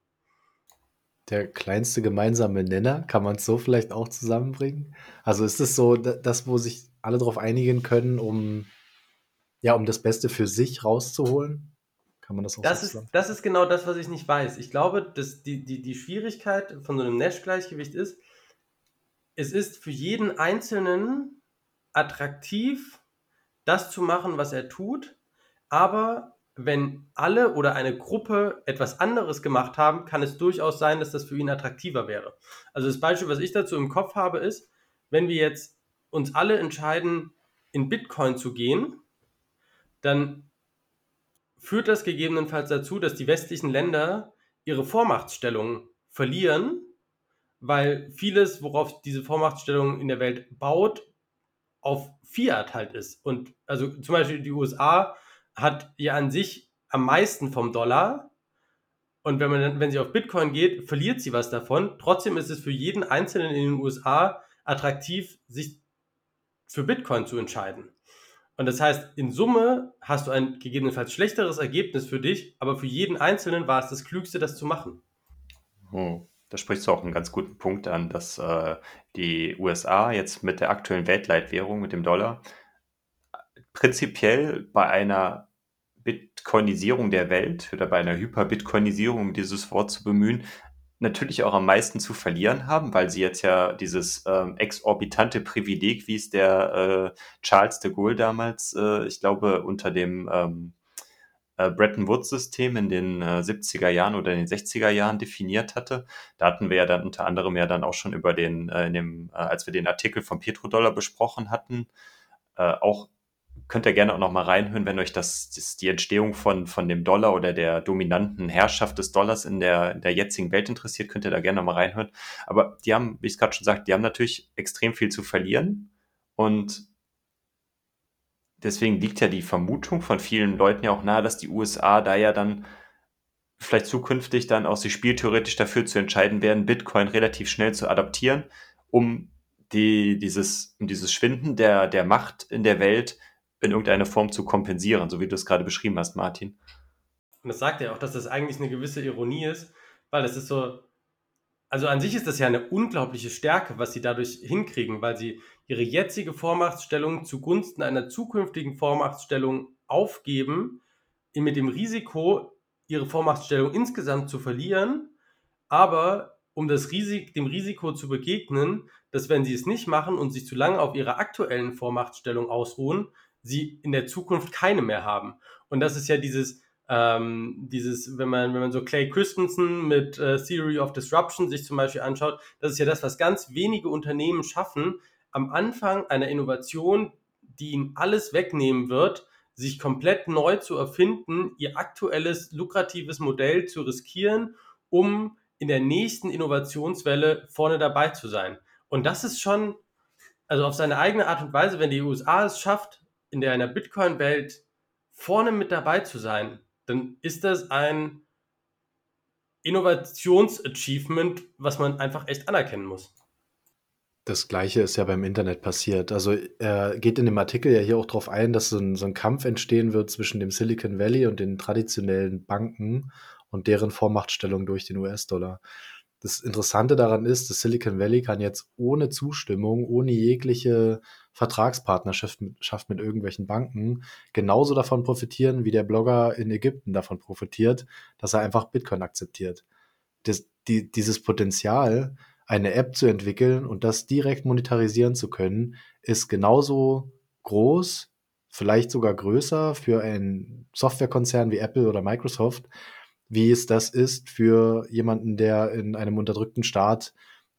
Der kleinste gemeinsame Nenner, kann man es so vielleicht auch zusammenbringen? Also ist es so, das, wo sich alle darauf einigen können, um, ja, um das Beste für sich rauszuholen? Kann man das auch das so ist, Das ist genau das, was ich nicht weiß. Ich glaube, dass die, die, die Schwierigkeit von so einem Nash-Gleichgewicht ist, es ist für jeden Einzelnen attraktiv, das zu machen, was er tut, aber wenn alle oder eine Gruppe etwas anderes gemacht haben, kann es durchaus sein, dass das für ihn attraktiver wäre. Also das Beispiel, was ich dazu im Kopf habe, ist, wenn wir jetzt uns alle entscheiden, in Bitcoin zu gehen, dann führt das gegebenenfalls dazu, dass die westlichen Länder ihre Vormachtstellung verlieren, weil vieles, worauf diese Vormachtstellung in der Welt baut, auf Fiat halt ist. Und also zum Beispiel die USA hat ja an sich am meisten vom Dollar. Und wenn man wenn sie auf Bitcoin geht, verliert sie was davon. Trotzdem ist es für jeden Einzelnen in den USA attraktiv, sich für Bitcoin zu entscheiden. Und das heißt, in Summe hast du ein gegebenenfalls schlechteres Ergebnis für dich, aber für jeden Einzelnen war es das Klügste, das zu machen. Hm. Da sprichst du auch einen ganz guten Punkt an, dass äh, die USA jetzt mit der aktuellen Weltleitwährung, mit dem Dollar, prinzipiell bei einer Bitcoinisierung der Welt oder bei einer Hyperbitcoinisierung, um dieses Wort zu bemühen, natürlich auch am meisten zu verlieren haben, weil sie jetzt ja dieses ähm, exorbitante Privileg, wie es der äh, Charles de Gaulle damals, äh, ich glaube, unter dem ähm, äh, Bretton Woods-System in den äh, 70er Jahren oder in den 60er Jahren definiert hatte. Da hatten wir ja dann unter anderem ja dann auch schon über den, äh, in dem, äh, als wir den Artikel vom Petrodollar besprochen hatten, äh, auch könnt ihr gerne auch noch mal reinhören, wenn euch das, das die Entstehung von, von dem Dollar oder der dominanten Herrschaft des Dollars in der, der jetzigen Welt interessiert, könnt ihr da gerne noch mal reinhören. Aber die haben, wie ich es gerade schon sagte, die haben natürlich extrem viel zu verlieren und deswegen liegt ja die Vermutung von vielen Leuten ja auch nahe, dass die USA da ja dann vielleicht zukünftig dann auch sich spieltheoretisch dafür zu entscheiden werden, Bitcoin relativ schnell zu adaptieren, um die, dieses, um dieses Schwinden der, der Macht in der Welt in irgendeiner Form zu kompensieren, so wie du es gerade beschrieben hast, Martin. Und das sagt ja auch, dass das eigentlich eine gewisse Ironie ist, weil es ist so, also an sich ist das ja eine unglaubliche Stärke, was sie dadurch hinkriegen, weil sie ihre jetzige Vormachtstellung zugunsten einer zukünftigen Vormachtstellung aufgeben, mit dem Risiko, ihre Vormachtstellung insgesamt zu verlieren, aber um das Risik, dem Risiko zu begegnen, dass wenn sie es nicht machen und sich zu lange auf ihrer aktuellen Vormachtstellung ausruhen, sie in der Zukunft keine mehr haben. Und das ist ja dieses, ähm, dieses, wenn man, wenn man so Clay Christensen mit äh, Theory of Disruption sich zum Beispiel anschaut, das ist ja das, was ganz wenige Unternehmen schaffen, am Anfang einer Innovation, die ihnen alles wegnehmen wird, sich komplett neu zu erfinden, ihr aktuelles lukratives Modell zu riskieren, um in der nächsten Innovationswelle vorne dabei zu sein. Und das ist schon, also auf seine eigene Art und Weise, wenn die USA es schafft, in der einer Bitcoin-Welt vorne mit dabei zu sein, dann ist das ein Innovationsachievement, was man einfach echt anerkennen muss. Das Gleiche ist ja beim Internet passiert. Also er geht in dem Artikel ja hier auch darauf ein, dass so ein, so ein Kampf entstehen wird zwischen dem Silicon Valley und den traditionellen Banken und deren Vormachtstellung durch den US-Dollar. Das Interessante daran ist, dass Silicon Valley kann jetzt ohne Zustimmung, ohne jegliche Vertragspartnerschaft mit, mit irgendwelchen Banken genauso davon profitieren, wie der Blogger in Ägypten davon profitiert, dass er einfach Bitcoin akzeptiert. Das, die, dieses Potenzial, eine App zu entwickeln und das direkt monetarisieren zu können, ist genauso groß, vielleicht sogar größer für einen Softwarekonzern wie Apple oder Microsoft, wie es das ist für jemanden, der in einem unterdrückten Staat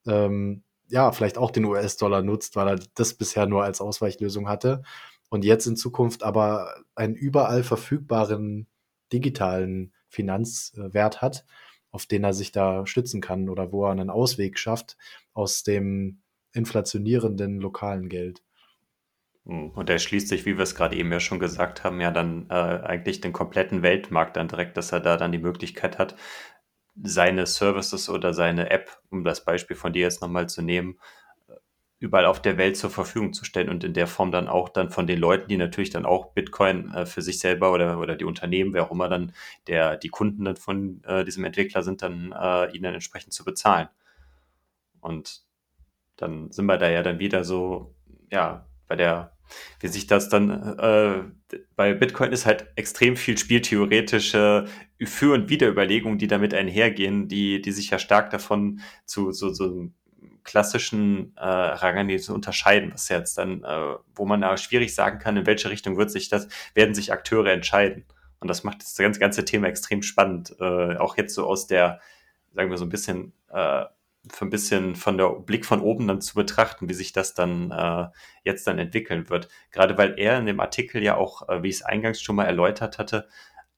ähm, ja vielleicht auch den US-Dollar nutzt, weil er das bisher nur als Ausweichlösung hatte. Und jetzt in Zukunft aber einen überall verfügbaren digitalen Finanzwert hat, auf den er sich da stützen kann oder wo er einen Ausweg schafft aus dem inflationierenden lokalen Geld. Hm, und der schließt sich, wie wir es gerade eben ja schon gesagt haben, ja dann äh, eigentlich den kompletten Weltmarkt dann direkt, dass er da dann die Möglichkeit hat, seine Services oder seine App, um das Beispiel von dir jetzt nochmal zu nehmen, überall auf der Welt zur Verfügung zu stellen und in der Form dann auch dann von den Leuten, die natürlich dann auch Bitcoin äh, für sich selber oder, oder die Unternehmen, wer auch immer dann der, die Kunden dann von äh, diesem Entwickler sind, dann äh, ihnen dann entsprechend zu bezahlen. Und dann sind wir da ja dann wieder so, ja, bei der, wie sich das dann, äh, bei Bitcoin ist halt extrem viel spieltheoretische Für- und Wiederüberlegungen, die damit einhergehen, die, die sich ja stark davon zu so, so klassischen äh, Herangehensweisen unterscheiden, was jetzt dann, äh, wo man da schwierig sagen kann, in welche Richtung wird sich das, werden sich Akteure entscheiden. Und das macht das ganze, ganze Thema extrem spannend. Äh, auch jetzt so aus der, sagen wir so ein bisschen äh, für ein bisschen von der Blick von oben dann zu betrachten, wie sich das dann äh, jetzt dann entwickeln wird. Gerade weil er in dem Artikel ja auch, äh, wie ich es eingangs schon mal erläutert hatte,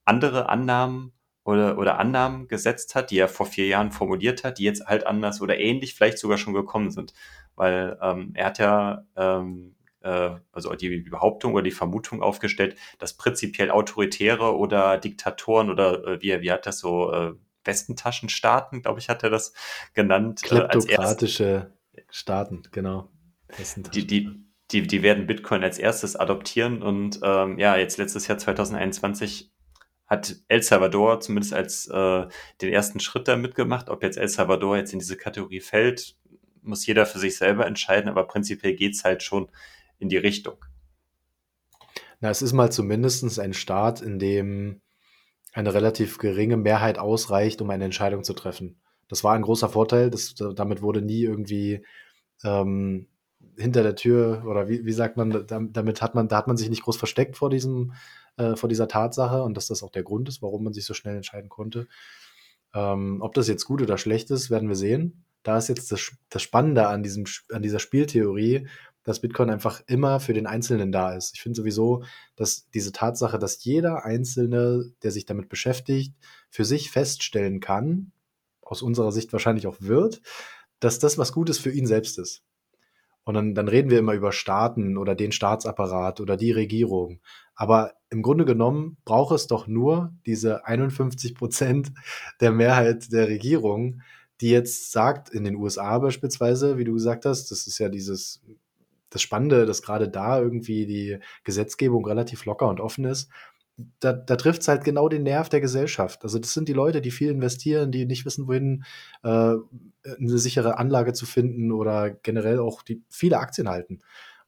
andere Annahmen oder, oder Annahmen gesetzt hat, die er vor vier Jahren formuliert hat, die jetzt halt anders oder ähnlich vielleicht sogar schon gekommen sind. Weil ähm, er hat ja ähm, äh, also die Behauptung oder die Vermutung aufgestellt, dass prinzipiell autoritäre oder Diktatoren oder äh, wie, wie hat das so äh, Westentaschenstaaten, glaube ich, hat er das genannt. Äh, Kleptokratische Staaten, genau. Die, die, die, die werden Bitcoin als erstes adoptieren und ähm, ja, jetzt letztes Jahr 2021 hat El Salvador zumindest als äh, den ersten Schritt da mitgemacht. Ob jetzt El Salvador jetzt in diese Kategorie fällt, muss jeder für sich selber entscheiden, aber prinzipiell geht es halt schon in die Richtung. Na, es ist mal zumindest ein Staat, in dem eine relativ geringe Mehrheit ausreicht, um eine Entscheidung zu treffen. Das war ein großer Vorteil. Das, damit wurde nie irgendwie ähm, hinter der Tür oder wie, wie sagt man, damit hat man, da hat man sich nicht groß versteckt vor diesem, äh, vor dieser Tatsache und dass das auch der Grund ist, warum man sich so schnell entscheiden konnte. Ähm, ob das jetzt gut oder schlecht ist, werden wir sehen. Da ist jetzt das, das Spannende an, diesem, an dieser Spieltheorie, dass Bitcoin einfach immer für den Einzelnen da ist. Ich finde sowieso, dass diese Tatsache, dass jeder Einzelne, der sich damit beschäftigt, für sich feststellen kann, aus unserer Sicht wahrscheinlich auch wird, dass das was Gutes für ihn selbst ist. Und dann, dann reden wir immer über Staaten oder den Staatsapparat oder die Regierung. Aber im Grunde genommen braucht es doch nur diese 51 Prozent der Mehrheit der Regierung, die jetzt sagt, in den USA beispielsweise, wie du gesagt hast, das ist ja dieses das Spannende, dass gerade da irgendwie die Gesetzgebung relativ locker und offen ist. Da, da trifft es halt genau den Nerv der Gesellschaft. Also das sind die Leute, die viel investieren, die nicht wissen, wohin äh, eine sichere Anlage zu finden oder generell auch die viele Aktien halten.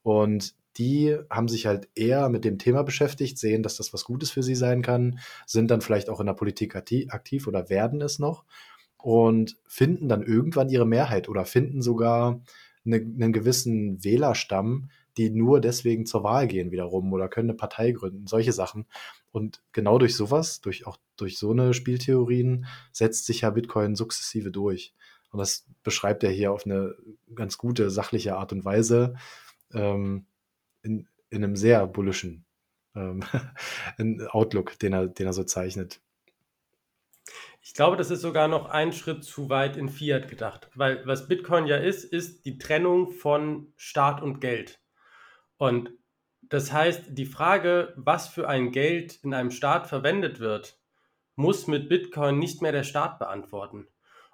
Und die haben sich halt eher mit dem Thema beschäftigt, sehen, dass das was Gutes für sie sein kann, sind dann vielleicht auch in der Politik aktiv oder werden es noch und finden dann irgendwann ihre Mehrheit oder finden sogar eine, einen gewissen Wählerstamm, die nur deswegen zur Wahl gehen wiederum oder können eine Partei gründen, solche Sachen. Und genau durch sowas, durch auch durch so eine Spieltheorien, setzt sich ja Bitcoin sukzessive durch. Und das beschreibt er hier auf eine ganz gute, sachliche Art und Weise, ähm, in, in einem sehr bullischen ähm, Outlook, den er, den er so zeichnet. Ich glaube, das ist sogar noch ein Schritt zu weit in Fiat gedacht, weil was Bitcoin ja ist, ist die Trennung von Staat und Geld. Und das heißt, die Frage, was für ein Geld in einem Staat verwendet wird, muss mit Bitcoin nicht mehr der Staat beantworten.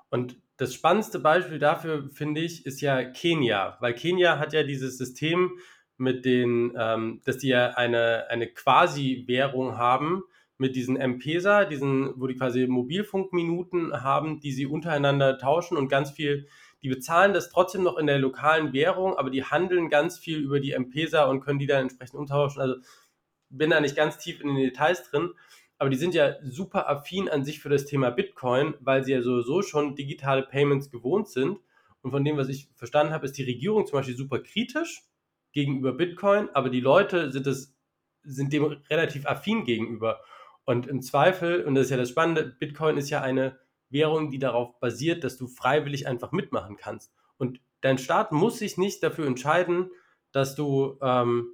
Und das spannendste Beispiel dafür, finde ich, ist ja Kenia, weil Kenia hat ja dieses System mit den, ähm, dass die ja eine, eine Quasi-Währung haben mit diesen M-Pesa, diesen, wo die quasi Mobilfunkminuten haben, die sie untereinander tauschen und ganz viel die bezahlen das trotzdem noch in der lokalen Währung, aber die handeln ganz viel über die M-Pesa und können die dann entsprechend umtauschen. Also bin da nicht ganz tief in den Details drin, aber die sind ja super affin an sich für das Thema Bitcoin, weil sie ja sowieso schon digitale Payments gewohnt sind. Und von dem, was ich verstanden habe, ist die Regierung zum Beispiel super kritisch gegenüber Bitcoin, aber die Leute sind, es, sind dem relativ affin gegenüber. Und im Zweifel, und das ist ja das Spannende, Bitcoin ist ja eine Währung, die darauf basiert, dass du freiwillig einfach mitmachen kannst. Und dein Staat muss sich nicht dafür entscheiden, dass du ähm,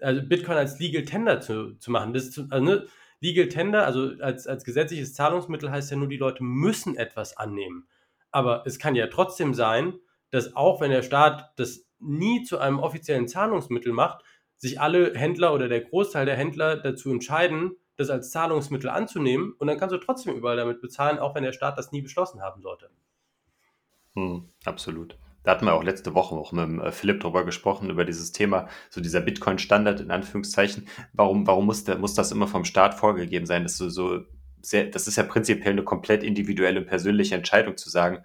also Bitcoin als Legal Tender zu, zu machen. Das zu, also, ne, Legal Tender, also als, als gesetzliches Zahlungsmittel heißt ja nur, die Leute müssen etwas annehmen. Aber es kann ja trotzdem sein, dass auch wenn der Staat das nie zu einem offiziellen Zahlungsmittel macht, sich alle Händler oder der Großteil der Händler dazu entscheiden, das als Zahlungsmittel anzunehmen und dann kannst du trotzdem überall damit bezahlen, auch wenn der Staat das nie beschlossen haben sollte. Hm, absolut. Da hatten wir auch letzte Woche auch mit äh, Philipp drüber gesprochen, über dieses Thema, so dieser Bitcoin-Standard in Anführungszeichen. Warum, warum muss, der, muss das immer vom Staat vorgegeben sein? Das ist, so sehr, das ist ja prinzipiell eine komplett individuelle und persönliche Entscheidung zu sagen,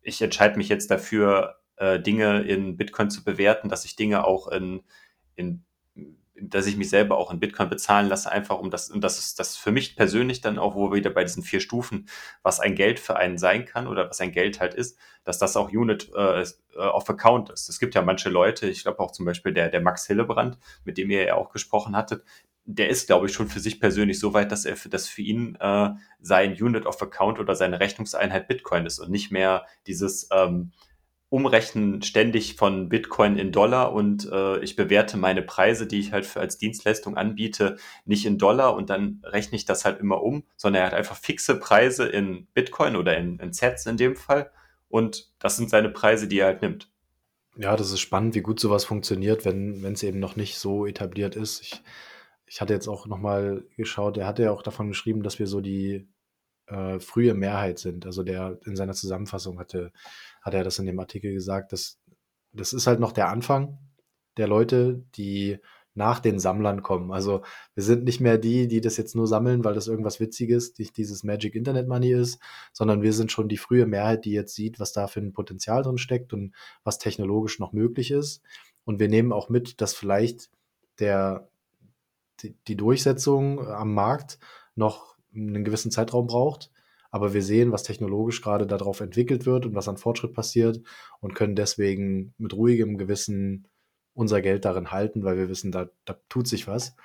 ich entscheide mich jetzt dafür, äh, Dinge in Bitcoin zu bewerten, dass ich Dinge auch in, in dass ich mich selber auch in Bitcoin bezahlen lasse, einfach um das, und das ist das für mich persönlich dann auch, wo wir wieder bei diesen vier Stufen, was ein Geld für einen sein kann oder was ein Geld halt ist, dass das auch Unit äh, äh of Account ist. Es gibt ja manche Leute, ich glaube auch zum Beispiel der, der Max Hillebrand, mit dem ihr ja auch gesprochen hattet, der ist, glaube ich, schon für sich persönlich so weit, dass er für, dass für ihn äh, sein Unit of Account oder seine Rechnungseinheit Bitcoin ist und nicht mehr dieses ähm, Umrechnen ständig von Bitcoin in Dollar und äh, ich bewerte meine Preise, die ich halt für als Dienstleistung anbiete, nicht in Dollar und dann rechne ich das halt immer um, sondern er hat einfach fixe Preise in Bitcoin oder in, in Sets in dem Fall und das sind seine Preise, die er halt nimmt. Ja, das ist spannend, wie gut sowas funktioniert, wenn es eben noch nicht so etabliert ist. Ich, ich hatte jetzt auch nochmal geschaut, er hatte ja auch davon geschrieben, dass wir so die äh, frühe Mehrheit sind. Also der in seiner Zusammenfassung hatte hat er das in dem Artikel gesagt, dass das ist halt noch der Anfang der Leute, die nach den Sammlern kommen. Also wir sind nicht mehr die, die das jetzt nur sammeln, weil das irgendwas Witziges, die, dieses Magic Internet Money ist, sondern wir sind schon die frühe Mehrheit, die jetzt sieht, was da für ein Potenzial drin steckt und was technologisch noch möglich ist. Und wir nehmen auch mit, dass vielleicht der, die, die Durchsetzung am Markt noch einen gewissen Zeitraum braucht aber wir sehen, was technologisch gerade darauf entwickelt wird und was an Fortschritt passiert und können deswegen mit ruhigem Gewissen unser Geld darin halten, weil wir wissen, da, da tut sich was.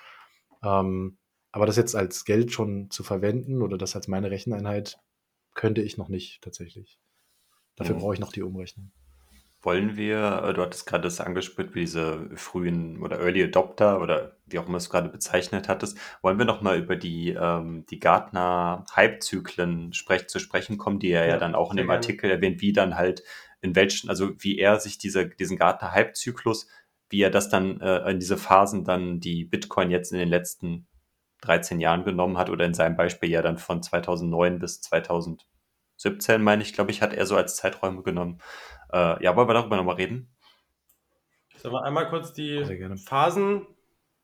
Ähm, aber das jetzt als Geld schon zu verwenden oder das als meine Recheneinheit, könnte ich noch nicht tatsächlich. Dafür mhm. brauche ich noch die Umrechnung. Wollen wir, äh, du hattest gerade das angespielt, wie diese frühen oder Early Adopter oder wie auch immer du es gerade bezeichnet hattest, wollen wir noch mal über die, ähm, die Gartner-Hype-Zyklen sprech, zu sprechen kommen, die er ja, ja dann auch in dem gerne. Artikel erwähnt, wie dann halt in welchen, also wie er sich diese, diesen Gartner-Hype-Zyklus, wie er das dann äh, in diese Phasen dann die Bitcoin jetzt in den letzten 13 Jahren genommen hat oder in seinem Beispiel ja dann von 2009 bis 2017, meine ich, glaube ich, hat er so als Zeiträume genommen. Äh, ja, wollen wir darüber nochmal reden? Sollen wir einmal kurz die Phasen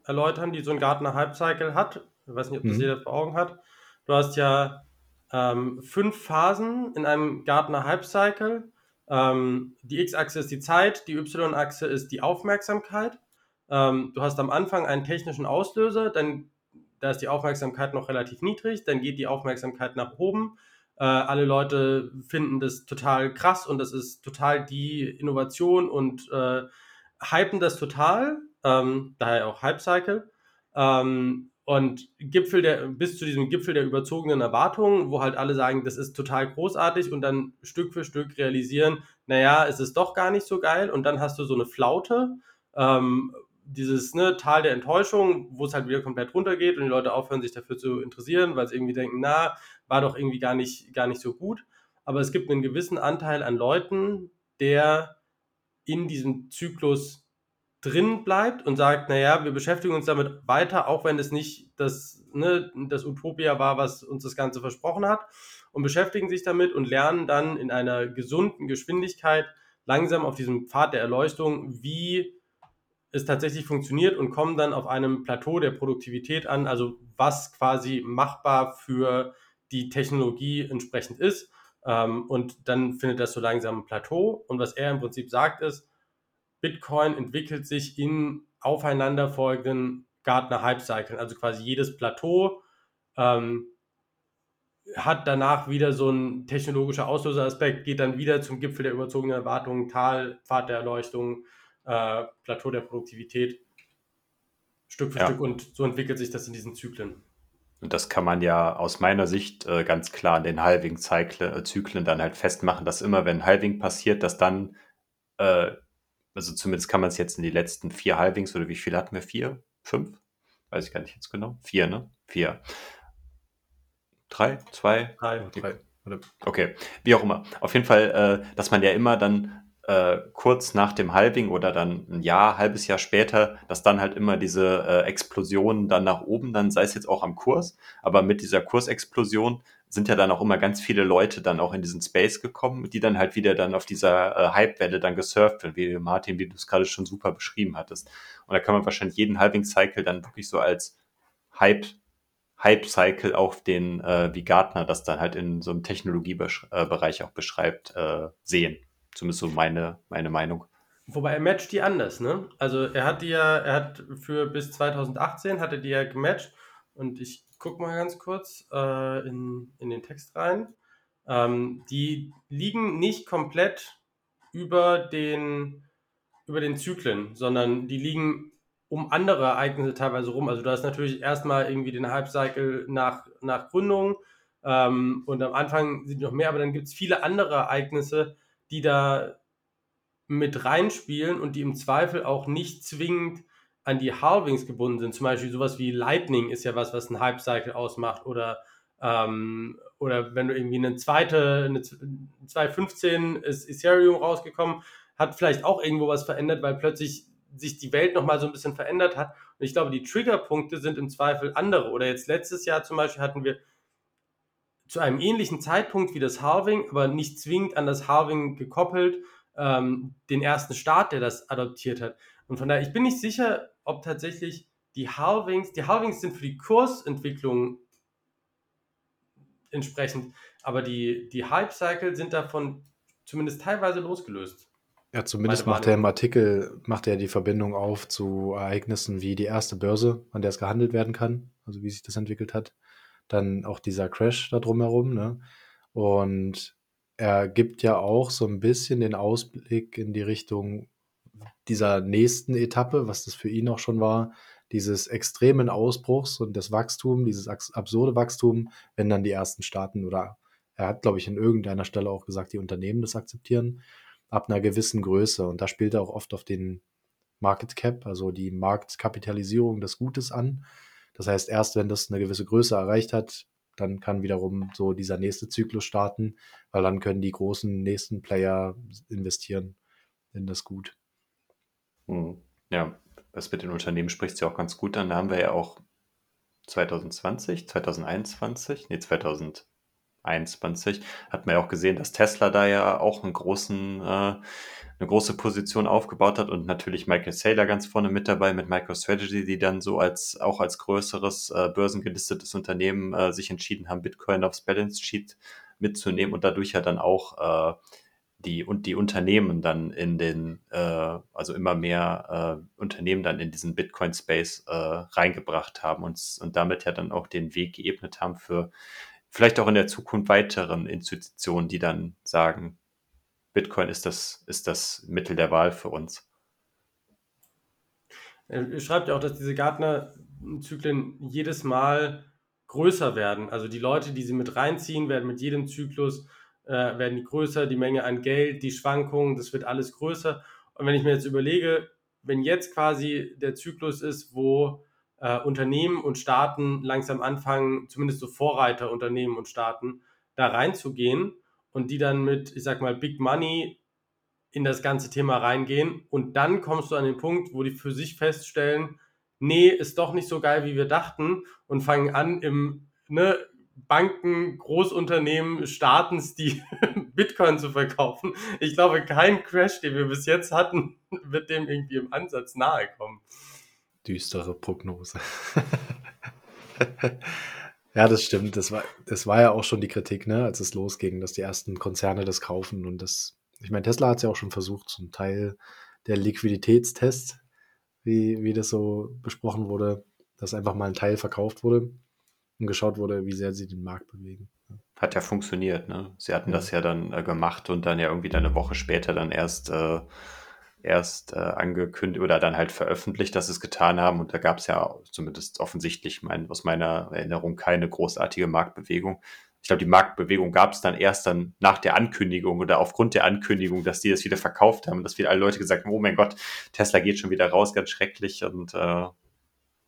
erläutern, die so ein Gartner Hype Cycle hat? Ich weiß nicht, ob das mhm. jeder vor Augen hat. Du hast ja ähm, fünf Phasen in einem Gartner Hype Cycle. Ähm, die X-Achse ist die Zeit, die Y-Achse ist die Aufmerksamkeit. Ähm, du hast am Anfang einen technischen Auslöser, dann da ist die Aufmerksamkeit noch relativ niedrig, dann geht die Aufmerksamkeit nach oben. Äh, alle Leute finden das total krass und das ist total die Innovation und äh, hypen das total, ähm, daher auch Hype Cycle. Ähm, und Gipfel der, bis zu diesem Gipfel der überzogenen Erwartungen, wo halt alle sagen, das ist total großartig und dann Stück für Stück realisieren, naja, es ist doch gar nicht so geil und dann hast du so eine Flaute, ähm, dieses ne, Tal der Enttäuschung, wo es halt wieder komplett runtergeht und die Leute aufhören, sich dafür zu interessieren, weil sie irgendwie denken, na, war doch irgendwie gar nicht, gar nicht so gut. Aber es gibt einen gewissen Anteil an Leuten, der in diesem Zyklus drin bleibt und sagt, naja, wir beschäftigen uns damit weiter, auch wenn es nicht das, ne, das Utopia war, was uns das Ganze versprochen hat, und beschäftigen sich damit und lernen dann in einer gesunden Geschwindigkeit langsam auf diesem Pfad der Erleuchtung, wie es tatsächlich funktioniert und kommen dann auf einem Plateau der Produktivität an, also was quasi machbar für die Technologie entsprechend ist. Ähm, und dann findet das so langsam ein Plateau. Und was er im Prinzip sagt, ist, Bitcoin entwickelt sich in aufeinanderfolgenden Gartner Hype Cycles, also quasi jedes Plateau ähm, hat danach wieder so ein technologischer Auslöseraspekt, geht dann wieder zum Gipfel der überzogenen Erwartungen, Tal, Pfad der Erleuchtung, äh, Plateau der Produktivität, Stück für ja. Stück und so entwickelt sich das in diesen Zyklen. Und das kann man ja aus meiner Sicht äh, ganz klar an den Halving-Zyklen äh, dann halt festmachen, dass immer, wenn Halving passiert, dass dann äh, also zumindest kann man es jetzt in die letzten vier Halvings oder wie viel hatten wir? Vier? Fünf? Weiß ich gar nicht jetzt genau. Vier, ne? Vier. Drei? Zwei? Drei. Drei. Okay, wie auch immer. Auf jeden Fall, äh, dass man ja immer dann äh, kurz nach dem Halving oder dann ein Jahr, halbes Jahr später, dass dann halt immer diese äh, Explosionen dann nach oben, dann sei es jetzt auch am Kurs, aber mit dieser Kursexplosion sind ja dann auch immer ganz viele Leute dann auch in diesen Space gekommen, die dann halt wieder dann auf dieser äh, Hype-Welle dann gesurft werden, wie Martin, wie du es gerade schon super beschrieben hattest. Und da kann man wahrscheinlich jeden Halving-Cycle dann wirklich so als Hype, Hype-Cycle auf den, äh, wie Gartner das dann halt in so einem Technologiebereich auch beschreibt, äh, sehen. Zumindest so meine, meine Meinung. Wobei er matcht die anders, ne? Also er hat die ja, er hat für bis 2018 hatte die ja gematcht und ich guck mal ganz kurz äh, in, in den Text rein. Ähm, die liegen nicht komplett über den, über den Zyklen, sondern die liegen um andere Ereignisse teilweise rum. Also du hast natürlich erstmal irgendwie den Hype-Cycle nach, nach Gründung ähm, und am Anfang sind noch mehr, aber dann gibt es viele andere Ereignisse, die da mit reinspielen und die im Zweifel auch nicht zwingend an die Halvings gebunden sind. Zum Beispiel sowas wie Lightning ist ja was, was ein Hype-Cycle ausmacht. Oder, ähm, oder wenn du irgendwie eine zweite, eine 2.15 ist Ethereum rausgekommen, hat vielleicht auch irgendwo was verändert, weil plötzlich sich die Welt nochmal so ein bisschen verändert hat. Und ich glaube, die Triggerpunkte sind im Zweifel andere. Oder jetzt letztes Jahr zum Beispiel hatten wir zu einem ähnlichen Zeitpunkt wie das Halving, aber nicht zwingend an das Halving gekoppelt, ähm, den ersten Staat, der das adoptiert hat. Und von daher, ich bin nicht sicher, ob tatsächlich die Halvings, die Halvings sind für die Kursentwicklung entsprechend, aber die, die Hype-Cycle sind davon zumindest teilweise losgelöst. Ja, zumindest macht er im Artikel, macht er die Verbindung auf zu Ereignissen wie die erste Börse, an der es gehandelt werden kann, also wie sich das entwickelt hat. Dann auch dieser Crash da drumherum, ne? Und er gibt ja auch so ein bisschen den Ausblick in die Richtung, dieser nächsten Etappe, was das für ihn auch schon war, dieses extremen Ausbruchs und das Wachstum, dieses absurde Wachstum, wenn dann die ersten Staaten oder er hat, glaube ich, in irgendeiner Stelle auch gesagt, die Unternehmen das akzeptieren, ab einer gewissen Größe. Und da spielt er auch oft auf den Market Cap, also die Marktkapitalisierung des Gutes an. Das heißt, erst wenn das eine gewisse Größe erreicht hat, dann kann wiederum so dieser nächste Zyklus starten, weil dann können die großen nächsten Player investieren in das Gut. Hm. Ja, was mit den Unternehmen spricht ja auch ganz gut an. Da haben wir ja auch 2020, 2021, nee, 2000, 2021. Hat man ja auch gesehen, dass Tesla da ja auch einen großen, äh, eine große Position aufgebaut hat und natürlich Michael Saylor ganz vorne mit dabei mit MicroStrategy, die dann so als auch als größeres äh, börsengelistetes Unternehmen äh, sich entschieden haben, Bitcoin aufs Balance Sheet mitzunehmen und dadurch ja dann auch äh, die und die Unternehmen dann in den, äh, also immer mehr äh, Unternehmen dann in diesen Bitcoin-Space äh, reingebracht haben und, und damit ja dann auch den Weg geebnet haben für vielleicht auch in der Zukunft weiteren Institutionen, die dann sagen, Bitcoin ist das, ist das Mittel der Wahl für uns. Ihr schreibt ja auch, dass diese Gartner-Zyklen jedes Mal größer werden. Also die Leute, die sie mit reinziehen, werden mit jedem Zyklus äh, werden die größer, die Menge an Geld, die Schwankungen, das wird alles größer. Und wenn ich mir jetzt überlege, wenn jetzt quasi der Zyklus ist, wo äh, Unternehmen und Staaten langsam anfangen, zumindest so Vorreiterunternehmen und Staaten, da reinzugehen und die dann mit, ich sag mal, Big Money in das ganze Thema reingehen und dann kommst du an den Punkt, wo die für sich feststellen, nee, ist doch nicht so geil, wie wir dachten und fangen an im ne, Banken, Großunternehmen, Staatens, die Bitcoin zu verkaufen. Ich glaube, kein Crash, den wir bis jetzt hatten, wird dem irgendwie im Ansatz nahe kommen. Düstere Prognose. ja, das stimmt. Das war, das war ja auch schon die Kritik, ne, als es losging, dass die ersten Konzerne das kaufen und das, ich meine, Tesla hat es ja auch schon versucht, zum Teil der Liquiditätstest, wie, wie das so besprochen wurde, dass einfach mal ein Teil verkauft wurde und geschaut wurde, wie sehr sie den Markt bewegen. Hat ja funktioniert, ne? Sie hatten ja. das ja dann äh, gemacht und dann ja irgendwie dann eine Woche später dann erst, äh, erst äh, angekündigt oder dann halt veröffentlicht, dass sie es getan haben. Und da gab es ja zumindest offensichtlich mein, aus meiner Erinnerung keine großartige Marktbewegung. Ich glaube, die Marktbewegung gab es dann erst dann nach der Ankündigung oder aufgrund der Ankündigung, dass die das wieder verkauft haben, dass wieder alle Leute gesagt haben, oh mein Gott, Tesla geht schon wieder raus, ganz schrecklich. Und äh,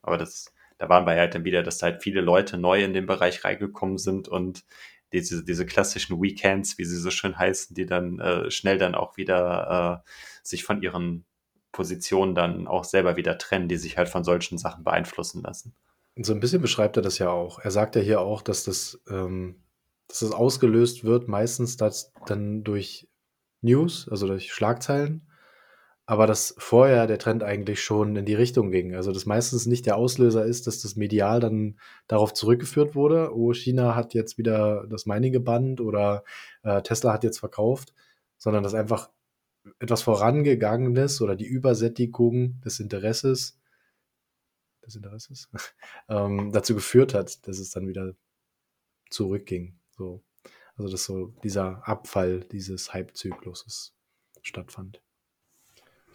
aber das da waren wir halt dann wieder, dass halt viele Leute neu in den Bereich reingekommen sind und diese, diese klassischen Weekends, wie sie so schön heißen, die dann äh, schnell dann auch wieder äh, sich von ihren Positionen dann auch selber wieder trennen, die sich halt von solchen Sachen beeinflussen lassen. So ein bisschen beschreibt er das ja auch. Er sagt ja hier auch, dass das, ähm, dass das ausgelöst wird, meistens das dann durch News, also durch Schlagzeilen aber dass vorher der Trend eigentlich schon in die Richtung ging. Also, dass meistens nicht der Auslöser ist, dass das medial dann darauf zurückgeführt wurde: „Oh, China hat jetzt wieder das Mining gebannt“ oder, äh, „Tesla hat jetzt verkauft“, sondern dass einfach etwas Vorangegangenes oder die Übersättigung des Interesses des Interesses, ähm, dazu geführt hat, dass es dann wieder zurückging, so. Also, dass so dieser Abfall dieses Hype-Zykluses stattfand.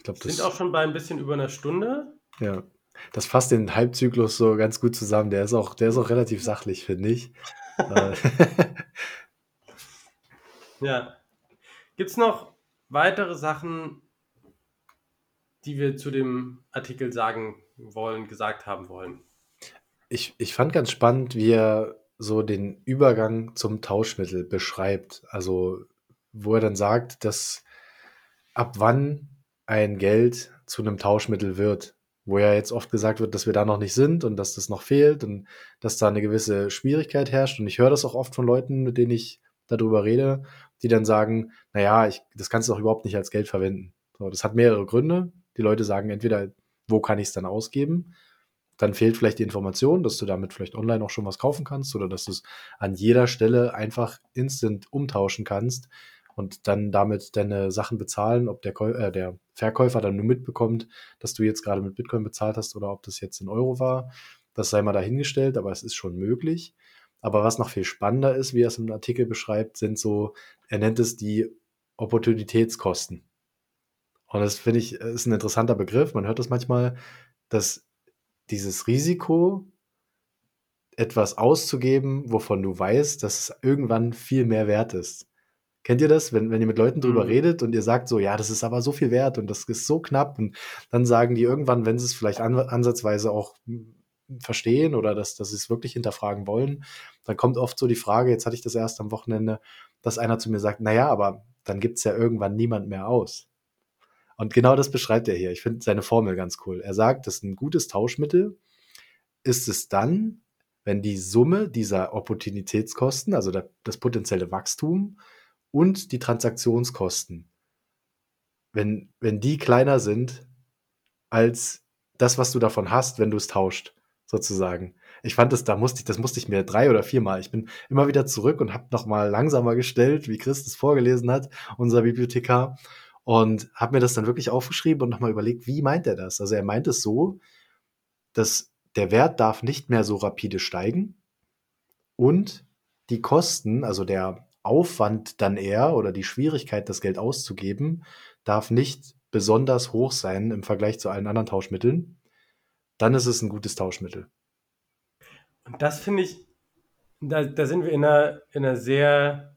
Ich glaub, Sind auch schon bei ein bisschen über einer Stunde. Ja. Das fasst den Halbzyklus so ganz gut zusammen. Der ist auch, der ist auch relativ sachlich, finde ich. Ja. Gibt es noch weitere Sachen, die wir zu dem Artikel sagen wollen, gesagt haben wollen? Ich, ich fand ganz spannend, wie er so den Übergang zum Tauschmittel beschreibt. Also, wo er dann sagt, dass ab wann ein Geld zu einem Tauschmittel wird, wo ja jetzt oft gesagt wird, dass wir da noch nicht sind und dass das noch fehlt und dass da eine gewisse Schwierigkeit herrscht. Und ich höre das auch oft von Leuten, mit denen ich darüber rede, die dann sagen, naja, ich, das kannst du doch überhaupt nicht als Geld verwenden. So, das hat mehrere Gründe. Die Leute sagen entweder, wo kann ich es dann ausgeben? Dann fehlt vielleicht die Information, dass du damit vielleicht online auch schon was kaufen kannst oder dass du es an jeder Stelle einfach instant umtauschen kannst und dann damit deine Sachen bezahlen, ob der, äh, der Verkäufer dann nur mitbekommt, dass du jetzt gerade mit Bitcoin bezahlt hast oder ob das jetzt in Euro war. Das sei mal dahingestellt, aber es ist schon möglich. Aber was noch viel spannender ist, wie er es im Artikel beschreibt, sind so, er nennt es die Opportunitätskosten. Und das finde ich, ist ein interessanter Begriff. Man hört das manchmal, dass dieses Risiko, etwas auszugeben, wovon du weißt, dass es irgendwann viel mehr wert ist. Kennt ihr das, wenn, wenn ihr mit Leuten drüber mhm. redet und ihr sagt so, ja, das ist aber so viel wert und das ist so knapp und dann sagen die irgendwann, wenn sie es vielleicht an, ansatzweise auch hm, verstehen oder dass, dass sie es wirklich hinterfragen wollen, dann kommt oft so die Frage, jetzt hatte ich das erst am Wochenende, dass einer zu mir sagt, naja, aber dann gibt es ja irgendwann niemand mehr aus. Und genau das beschreibt er hier. Ich finde seine Formel ganz cool. Er sagt, dass ein gutes Tauschmittel ist es dann, wenn die Summe dieser Opportunitätskosten, also das potenzielle Wachstum und die Transaktionskosten, wenn, wenn die kleiner sind als das, was du davon hast, wenn du es tauscht, sozusagen. Ich fand es, da musste ich, das musste ich mir drei oder viermal. Ich bin immer wieder zurück und habe nochmal langsamer gestellt, wie Chris es vorgelesen hat, unser Bibliothekar, und habe mir das dann wirklich aufgeschrieben und nochmal überlegt, wie meint er das? Also er meint es so, dass der Wert darf nicht mehr so rapide steigen und die Kosten, also der Aufwand dann eher oder die Schwierigkeit, das Geld auszugeben, darf nicht besonders hoch sein im Vergleich zu allen anderen Tauschmitteln. Dann ist es ein gutes Tauschmittel. Und das finde ich, da, da sind wir in einer, in einer sehr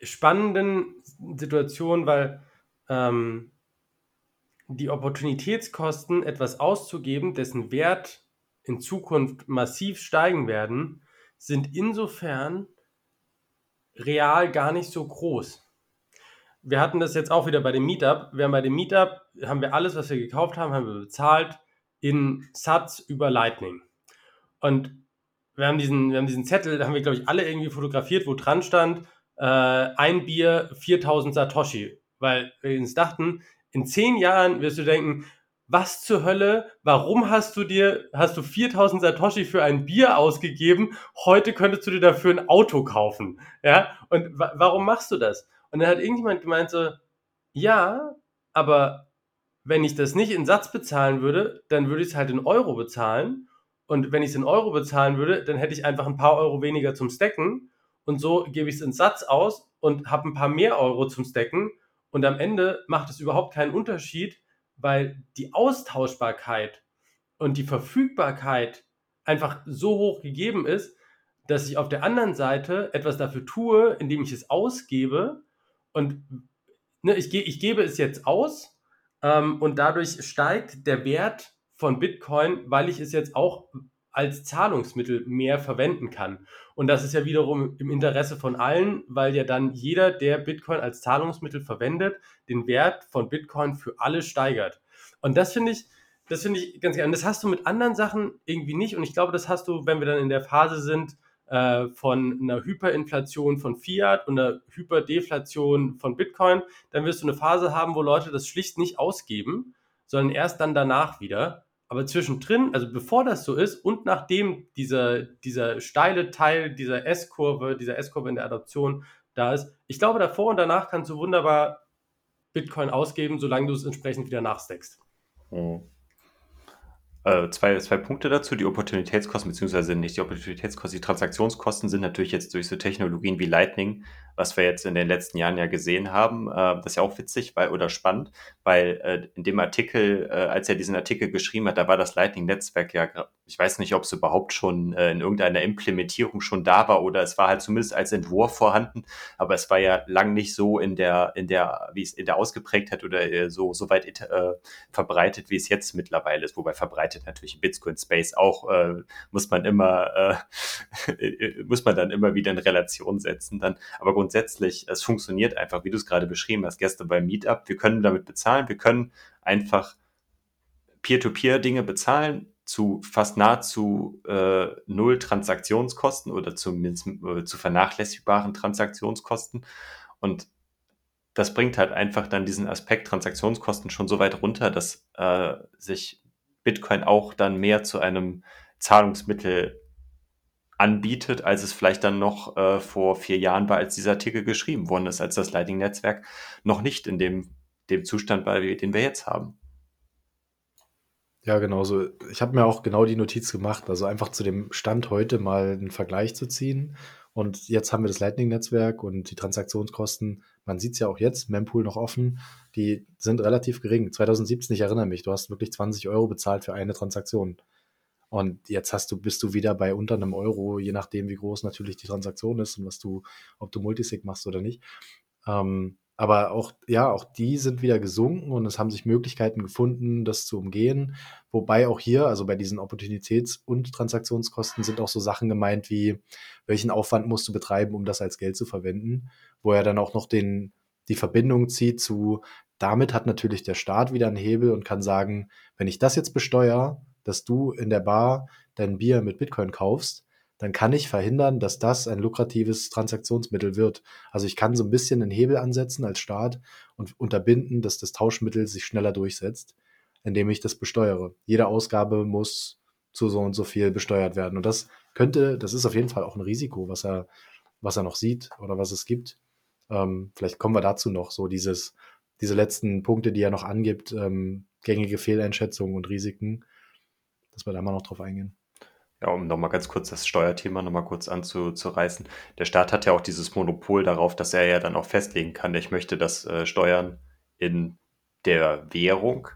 spannenden Situation, weil ähm, die Opportunitätskosten, etwas auszugeben, dessen Wert in Zukunft massiv steigen werden, sind insofern real gar nicht so groß. Wir hatten das jetzt auch wieder bei dem Meetup. Wir haben bei dem Meetup, haben wir alles, was wir gekauft haben, haben wir bezahlt in Satz über Lightning. Und wir haben diesen, wir haben diesen Zettel, da haben wir, glaube ich, alle irgendwie fotografiert, wo dran stand, äh, ein Bier 4000 Satoshi. Weil wir uns dachten, in zehn Jahren wirst du denken, was zur Hölle, warum hast du dir, hast du 4000 Satoshi für ein Bier ausgegeben, heute könntest du dir dafür ein Auto kaufen, ja, und wa warum machst du das? Und dann hat irgendjemand gemeint so, ja, aber wenn ich das nicht in Satz bezahlen würde, dann würde ich es halt in Euro bezahlen. Und wenn ich es in Euro bezahlen würde, dann hätte ich einfach ein paar Euro weniger zum Stacken. Und so gebe ich es in Satz aus und habe ein paar mehr Euro zum Stacken. Und am Ende macht es überhaupt keinen Unterschied, weil die Austauschbarkeit und die Verfügbarkeit einfach so hoch gegeben ist, dass ich auf der anderen Seite etwas dafür tue, indem ich es ausgebe. Und ne, ich, ich gebe es jetzt aus ähm, und dadurch steigt der Wert von Bitcoin, weil ich es jetzt auch als Zahlungsmittel mehr verwenden kann. Und das ist ja wiederum im Interesse von allen, weil ja dann jeder, der Bitcoin als Zahlungsmittel verwendet, den Wert von Bitcoin für alle steigert. Und das finde ich, das finde ich ganz gerne. Und das hast du mit anderen Sachen irgendwie nicht. Und ich glaube, das hast du, wenn wir dann in der Phase sind äh, von einer Hyperinflation von Fiat und einer Hyperdeflation von Bitcoin, dann wirst du eine Phase haben, wo Leute das schlicht nicht ausgeben, sondern erst dann danach wieder. Aber zwischendrin, also bevor das so ist und nachdem dieser, dieser steile Teil dieser S-Kurve, dieser S-Kurve in der Adoption da ist, ich glaube, davor und danach kannst du wunderbar Bitcoin ausgeben, solange du es entsprechend wieder nachsteckst. Mhm. Äh, zwei, zwei Punkte dazu. Die Opportunitätskosten, beziehungsweise nicht die Opportunitätskosten, die Transaktionskosten sind natürlich jetzt durch so Technologien wie Lightning, was wir jetzt in den letzten Jahren ja gesehen haben. Äh, das ist ja auch witzig weil, oder spannend, weil äh, in dem Artikel, äh, als er diesen Artikel geschrieben hat, da war das Lightning-Netzwerk ja, ich weiß nicht, ob es überhaupt schon äh, in irgendeiner Implementierung schon da war oder es war halt zumindest als Entwurf vorhanden, aber es war ja lang nicht so in der, in der, wie es in der ausgeprägt hat oder äh, so, so weit verbreitet, wie es jetzt mittlerweile ist, wobei verbreitet natürlich im Bitcoin-Space auch, äh, muss man immer, äh, muss man dann immer wieder in Relation setzen dann. Aber grundsätzlich, es funktioniert einfach, wie du es gerade beschrieben hast, gestern beim Meetup. Wir können damit bezahlen, wir können einfach Peer-to-Peer-Dinge bezahlen zu fast nahezu äh, null Transaktionskosten oder zumindest äh, zu vernachlässigbaren Transaktionskosten. Und das bringt halt einfach dann diesen Aspekt Transaktionskosten schon so weit runter, dass äh, sich Bitcoin auch dann mehr zu einem Zahlungsmittel anbietet, als es vielleicht dann noch äh, vor vier Jahren war, als dieser Artikel geschrieben worden ist, als das Lightning-Netzwerk noch nicht in dem, dem Zustand war, den wir jetzt haben. Ja, genau so. Ich habe mir auch genau die Notiz gemacht, also einfach zu dem Stand heute mal einen Vergleich zu ziehen. Und jetzt haben wir das Lightning-Netzwerk und die Transaktionskosten. Man sieht es ja auch jetzt, Mempool noch offen die sind relativ gering. 2017, ich erinnere mich, du hast wirklich 20 Euro bezahlt für eine Transaktion. Und jetzt hast du, bist du wieder bei unter einem Euro, je nachdem, wie groß natürlich die Transaktion ist und was du, ob du Multisig machst oder nicht. Ähm, aber auch, ja, auch die sind wieder gesunken und es haben sich Möglichkeiten gefunden, das zu umgehen. Wobei auch hier, also bei diesen Opportunitäts- und Transaktionskosten sind auch so Sachen gemeint wie, welchen Aufwand musst du betreiben, um das als Geld zu verwenden, wo er dann auch noch den, die Verbindung zieht zu, damit hat natürlich der Staat wieder einen Hebel und kann sagen, wenn ich das jetzt besteuere, dass du in der Bar dein Bier mit Bitcoin kaufst, dann kann ich verhindern, dass das ein lukratives Transaktionsmittel wird. Also ich kann so ein bisschen einen Hebel ansetzen als Staat und unterbinden, dass das Tauschmittel sich schneller durchsetzt, indem ich das besteuere. Jede Ausgabe muss zu so und so viel besteuert werden. Und das könnte, das ist auf jeden Fall auch ein Risiko, was er, was er noch sieht oder was es gibt. Ähm, vielleicht kommen wir dazu noch, so dieses, diese letzten Punkte, die er noch angibt, ähm, gängige Fehleinschätzungen und Risiken, dass wir da mal noch drauf eingehen. Ja, um nochmal ganz kurz das Steuerthema nochmal kurz anzureißen. Der Staat hat ja auch dieses Monopol darauf, dass er ja dann auch festlegen kann, ich möchte, dass äh, Steuern in der Währung,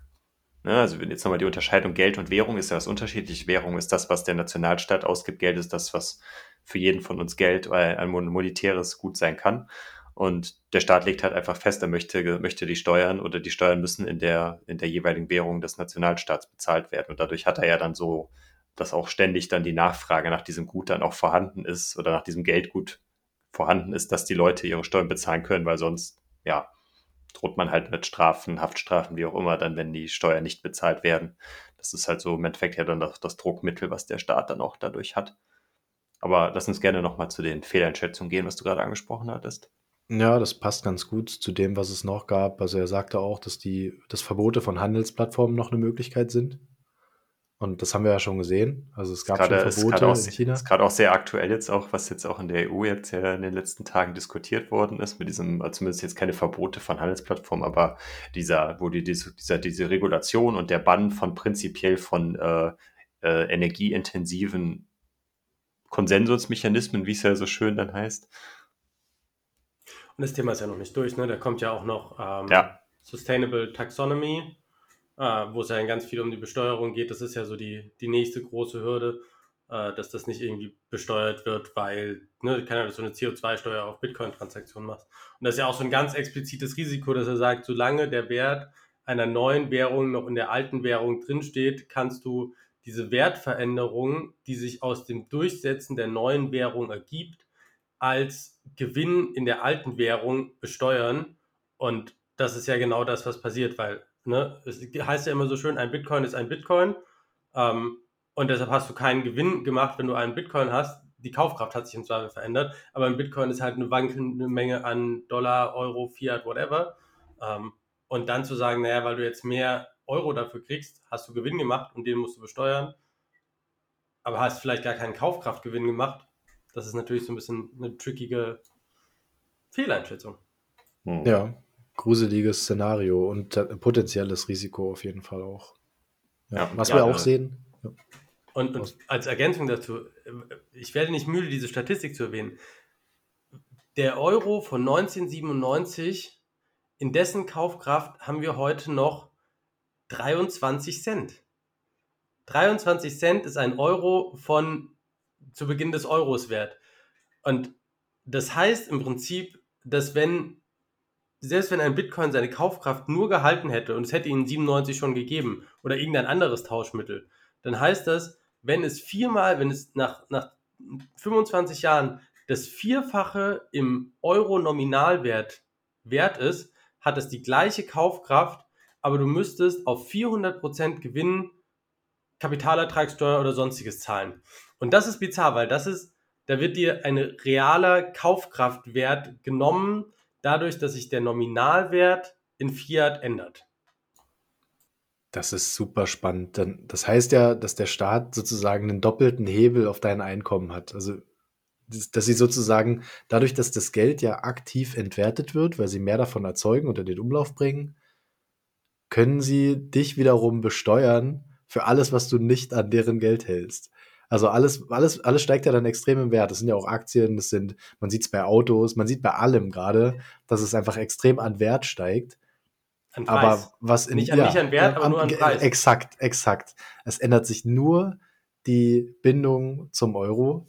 ne, also jetzt nochmal die Unterscheidung Geld und Währung ist ja was unterschiedlich. Währung ist das, was der Nationalstaat ausgibt, Geld ist das, was für jeden von uns Geld, äh, ein monetäres Gut sein kann. Und der Staat legt halt einfach fest, er möchte, möchte die Steuern oder die Steuern müssen in der, in der jeweiligen Währung des Nationalstaats bezahlt werden. Und dadurch hat er ja dann so, dass auch ständig dann die Nachfrage nach diesem Gut dann auch vorhanden ist oder nach diesem Geldgut vorhanden ist, dass die Leute ihre Steuern bezahlen können, weil sonst, ja, droht man halt mit Strafen, Haftstrafen, wie auch immer, dann, wenn die Steuern nicht bezahlt werden. Das ist halt so im Endeffekt ja dann das, das Druckmittel, was der Staat dann auch dadurch hat. Aber lass uns gerne nochmal zu den Fehleinschätzungen gehen, was du gerade angesprochen hattest. Ja, das passt ganz gut zu dem, was es noch gab. Also er sagte auch, dass die, dass Verbote von Handelsplattformen noch eine Möglichkeit sind. Und das haben wir ja schon gesehen. Also es gab grade, schon Verbote auch, in China. Ist gerade auch sehr aktuell jetzt auch, was jetzt auch in der EU jetzt ja in den letzten Tagen diskutiert worden ist, mit diesem, also zumindest jetzt keine Verbote von Handelsplattformen, aber dieser, wo die, diese, dieser, diese Regulation und der Bann von prinzipiell von äh, äh, energieintensiven Konsensusmechanismen, wie es ja so schön dann heißt, und das Thema ist ja noch nicht durch, ne? Da kommt ja auch noch ähm, ja. Sustainable Taxonomy, äh, wo es ja ganz viel um die Besteuerung geht. Das ist ja so die, die nächste große Hürde, äh, dass das nicht irgendwie besteuert wird, weil, ne, ja so eine CO2-Steuer auf Bitcoin-Transaktionen machst. Und das ist ja auch so ein ganz explizites Risiko, dass er sagt, solange der Wert einer neuen Währung noch in der alten Währung drinsteht, kannst du diese Wertveränderung, die sich aus dem Durchsetzen der neuen Währung ergibt, als Gewinn in der alten Währung besteuern. Und das ist ja genau das, was passiert, weil ne, es heißt ja immer so schön, ein Bitcoin ist ein Bitcoin. Ähm, und deshalb hast du keinen Gewinn gemacht, wenn du einen Bitcoin hast. Die Kaufkraft hat sich im Zweifel verändert, aber ein Bitcoin ist halt eine wankende Menge an Dollar, Euro, Fiat, whatever. Ähm, und dann zu sagen, naja, weil du jetzt mehr Euro dafür kriegst, hast du Gewinn gemacht und den musst du besteuern, aber hast vielleicht gar keinen Kaufkraftgewinn gemacht, das ist natürlich so ein bisschen eine trickige Fehleinschätzung. Hm. Ja, gruseliges Szenario und potenzielles Risiko auf jeden Fall auch. Ja, ja was wir auch sehen. Und, und, als Ergänzung dazu, ich werde nicht müde, diese Statistik zu erwähnen. Der Euro von 1997, in dessen Kaufkraft haben wir heute noch 23 Cent. 23 Cent ist ein Euro von zu Beginn des Euros wert. Und das heißt im Prinzip, dass wenn, selbst wenn ein Bitcoin seine Kaufkraft nur gehalten hätte und es hätte ihn 97 schon gegeben oder irgendein anderes Tauschmittel, dann heißt das, wenn es viermal, wenn es nach, nach 25 Jahren das Vierfache im Euro-Nominalwert wert ist, hat es die gleiche Kaufkraft, aber du müsstest auf 400% Gewinn Kapitalertragssteuer oder sonstiges zahlen. Und das ist bizarr, weil das ist, da wird dir ein realer Kaufkraftwert genommen, dadurch, dass sich der Nominalwert in Fiat ändert. Das ist super spannend. Das heißt ja, dass der Staat sozusagen einen doppelten Hebel auf dein Einkommen hat. Also, dass sie sozusagen dadurch, dass das Geld ja aktiv entwertet wird, weil sie mehr davon erzeugen und in den Umlauf bringen, können sie dich wiederum besteuern für alles, was du nicht an deren Geld hältst. Also alles, alles, alles steigt ja dann extrem im Wert. Das sind ja auch Aktien, das sind, man sieht es bei Autos, man sieht bei allem gerade, dass es einfach extrem an Wert steigt. An Preis. Aber was in nicht, an, ja, nicht an Wert, aber nur an Preis. Exakt, exakt. Es ändert sich nur die Bindung zum Euro.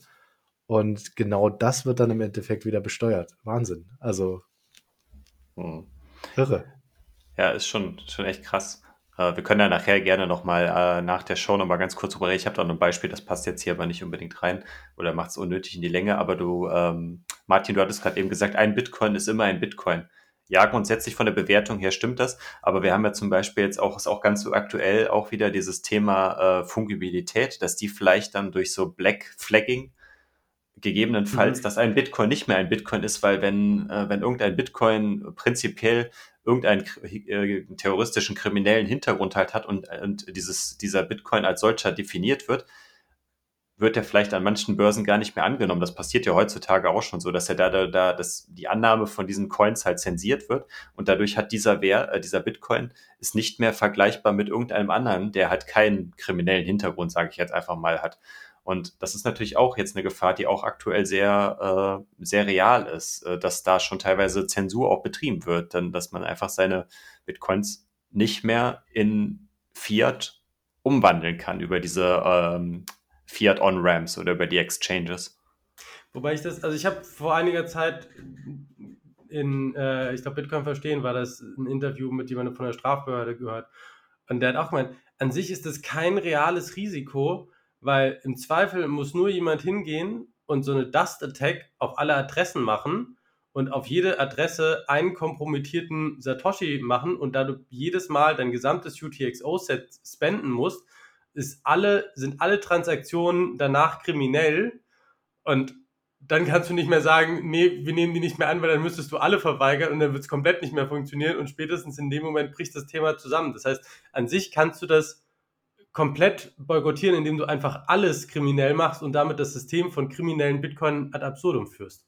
Und genau das wird dann im Endeffekt wieder besteuert. Wahnsinn. Also hm. irre. Ja, ist schon, schon echt krass. Äh, wir können ja nachher gerne nochmal äh, nach der Show nochmal ganz kurz drüber reden. Ich habe da noch ein Beispiel, das passt jetzt hier aber nicht unbedingt rein oder macht es unnötig in die Länge. Aber du, ähm, Martin, du hattest gerade eben gesagt, ein Bitcoin ist immer ein Bitcoin. ja, grundsätzlich von der Bewertung her stimmt das, aber wir haben ja zum Beispiel jetzt auch, ist auch ganz so aktuell auch wieder dieses Thema äh, Fungibilität, dass die vielleicht dann durch so Black Flagging gegebenenfalls, mhm. dass ein Bitcoin nicht mehr ein Bitcoin ist, weil wenn, äh, wenn irgendein Bitcoin prinzipiell irgendeinen äh, terroristischen kriminellen Hintergrund halt hat und, und dieses, dieser Bitcoin als solcher definiert wird, wird er vielleicht an manchen Börsen gar nicht mehr angenommen. Das passiert ja heutzutage auch schon so, dass er da, da, da dass die Annahme von diesen Coins halt zensiert wird und dadurch hat dieser Wert, äh, dieser Bitcoin ist nicht mehr vergleichbar mit irgendeinem anderen, der halt keinen kriminellen Hintergrund, sage ich jetzt einfach mal, hat. Und das ist natürlich auch jetzt eine Gefahr, die auch aktuell sehr, äh, sehr real ist, äh, dass da schon teilweise Zensur auch betrieben wird, dann, dass man einfach seine Bitcoins nicht mehr in Fiat umwandeln kann über diese ähm, Fiat On-Ramps oder über die Exchanges. Wobei ich das, also ich habe vor einiger Zeit in, äh, ich glaube, Bitcoin verstehen, war das ein Interview mit jemandem von der Strafbehörde gehört. Und der hat auch gemeint, an sich ist das kein reales Risiko, weil im Zweifel muss nur jemand hingehen und so eine Dust-Attack auf alle Adressen machen und auf jede Adresse einen kompromittierten Satoshi machen und da du jedes Mal dein gesamtes UTXO-Set spenden musst, ist alle, sind alle Transaktionen danach kriminell und dann kannst du nicht mehr sagen, nee, wir nehmen die nicht mehr an, weil dann müsstest du alle verweigern und dann wird es komplett nicht mehr funktionieren und spätestens in dem Moment bricht das Thema zusammen. Das heißt, an sich kannst du das komplett boykottieren, indem du einfach alles kriminell machst und damit das System von kriminellen Bitcoin ad absurdum führst.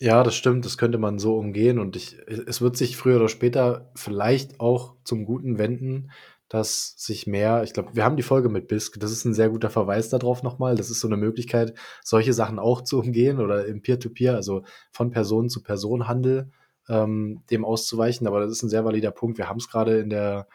Ja, das stimmt, das könnte man so umgehen und ich, es wird sich früher oder später vielleicht auch zum Guten wenden, dass sich mehr, ich glaube, wir haben die Folge mit BISC, das ist ein sehr guter Verweis darauf nochmal. Das ist so eine Möglichkeit, solche Sachen auch zu umgehen oder im Peer-to-Peer, -Peer, also von Person zu Person Handel, ähm, dem auszuweichen. Aber das ist ein sehr valider Punkt. Wir haben es gerade in der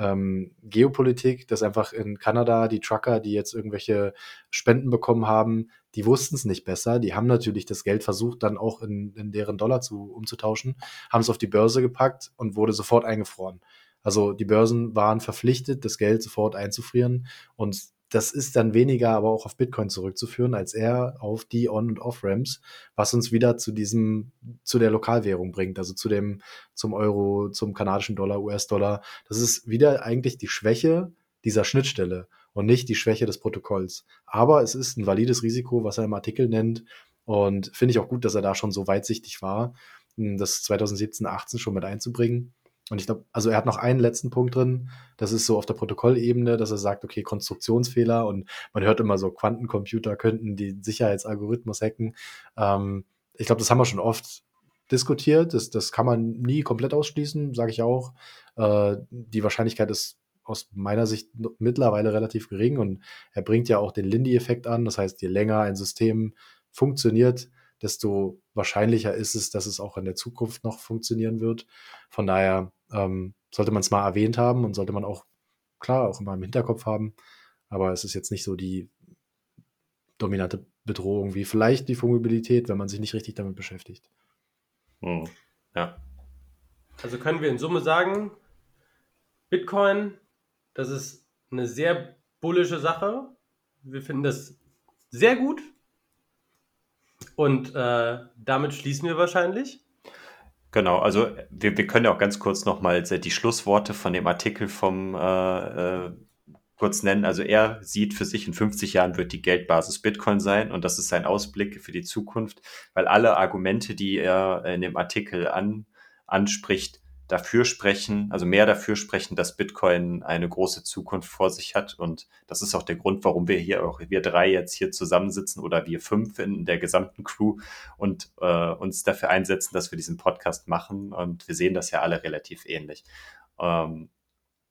ähm, Geopolitik, dass einfach in Kanada die Trucker, die jetzt irgendwelche Spenden bekommen haben, die wussten es nicht besser. Die haben natürlich das Geld versucht, dann auch in, in deren Dollar zu, umzutauschen, haben es auf die Börse gepackt und wurde sofort eingefroren. Also die Börsen waren verpflichtet, das Geld sofort einzufrieren und das ist dann weniger aber auch auf Bitcoin zurückzuführen, als eher auf die On- und Off-Ramps, was uns wieder zu diesem, zu der Lokalwährung bringt, also zu dem, zum Euro, zum kanadischen Dollar, US-Dollar. Das ist wieder eigentlich die Schwäche dieser Schnittstelle und nicht die Schwäche des Protokolls. Aber es ist ein valides Risiko, was er im Artikel nennt. Und finde ich auch gut, dass er da schon so weitsichtig war, das 2017, 18 schon mit einzubringen. Und ich glaube, also er hat noch einen letzten Punkt drin, das ist so auf der Protokollebene, dass er sagt, okay, Konstruktionsfehler und man hört immer so, Quantencomputer könnten den Sicherheitsalgorithmus hacken. Ähm, ich glaube, das haben wir schon oft diskutiert, das, das kann man nie komplett ausschließen, sage ich auch. Äh, die Wahrscheinlichkeit ist aus meiner Sicht mittlerweile relativ gering und er bringt ja auch den Lindy-Effekt an, das heißt, je länger ein System funktioniert, desto wahrscheinlicher ist es, dass es auch in der Zukunft noch funktionieren wird. Von daher ähm, sollte man es mal erwähnt haben und sollte man auch, klar, auch immer im Hinterkopf haben. Aber es ist jetzt nicht so die dominante Bedrohung wie vielleicht die Fungibilität, wenn man sich nicht richtig damit beschäftigt. Hm. Ja. Also können wir in Summe sagen, Bitcoin, das ist eine sehr bullische Sache. Wir finden das sehr gut. Und äh, damit schließen wir wahrscheinlich. Genau, also wir, wir können ja auch ganz kurz nochmal die Schlussworte von dem Artikel vom äh, äh, kurz nennen. Also er sieht für sich, in 50 Jahren wird die Geldbasis Bitcoin sein und das ist sein Ausblick für die Zukunft, weil alle Argumente, die er in dem Artikel an, anspricht, dafür sprechen, also mehr dafür sprechen, dass Bitcoin eine große Zukunft vor sich hat. Und das ist auch der Grund, warum wir hier auch, wir drei jetzt hier zusammensitzen oder wir fünf in der gesamten Crew und äh, uns dafür einsetzen, dass wir diesen Podcast machen. Und wir sehen das ja alle relativ ähnlich. Ähm,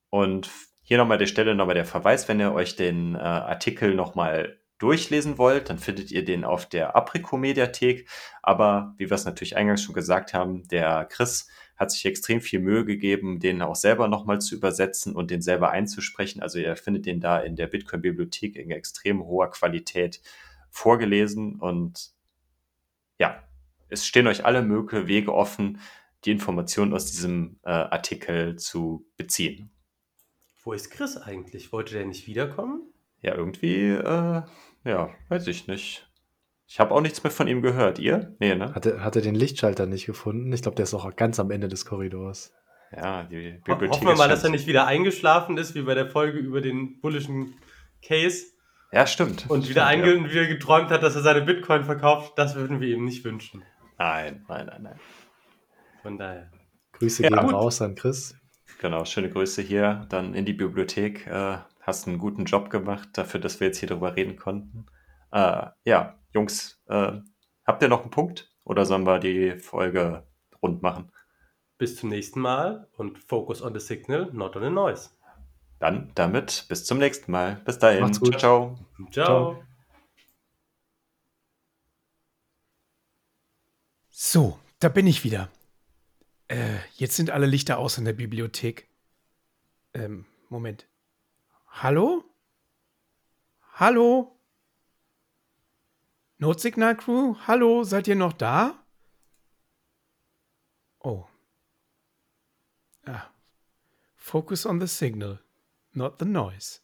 und hier nochmal der Stelle nochmal der Verweis, wenn ihr euch den äh, Artikel nochmal durchlesen wollt, dann findet ihr den auf der Aprico-Mediathek. Aber wie wir es natürlich eingangs schon gesagt haben, der Chris hat sich extrem viel Mühe gegeben, den auch selber nochmal zu übersetzen und den selber einzusprechen. Also ihr findet den da in der Bitcoin-Bibliothek in extrem hoher Qualität vorgelesen und ja, es stehen euch alle möglichen Wege offen, die Informationen aus diesem äh, Artikel zu beziehen. Wo ist Chris eigentlich? Wollte der nicht wiederkommen? Ja, irgendwie, äh, ja, weiß ich nicht. Ich habe auch nichts mehr von ihm gehört. Ihr? Nee, ne? Hat er, hat er den Lichtschalter nicht gefunden? Ich glaube, der ist auch ganz am Ende des Korridors. Ja, die Bibliothek. Hoffen wir mal, dass er nicht wieder eingeschlafen ist, wie bei der Folge über den bullischen Case. Ja, stimmt. Und wieder, stimmt, ja. wieder geträumt hat, dass er seine Bitcoin verkauft. Das würden wir ihm nicht wünschen. Nein, nein, nein, nein. Von daher. Grüße ja, gehen gut. raus an Chris. Genau, schöne Grüße hier dann in die Bibliothek. Äh, hast einen guten Job gemacht dafür, dass wir jetzt hier drüber reden konnten. Äh, ja, Jungs, äh, habt ihr noch einen Punkt oder sollen wir die Folge rund machen? Bis zum nächsten Mal und focus on the signal, not on the noise. Dann damit bis zum nächsten Mal. Bis dahin. Macht's gut. Ciao. Ciao. ciao. So, da bin ich wieder. Äh, jetzt sind alle Lichter aus in der Bibliothek. Ähm, Moment. Hallo? Hallo? Notsignal Crew? Hallo, seid ihr noch da? Oh. Ah. Focus on the signal, not the noise.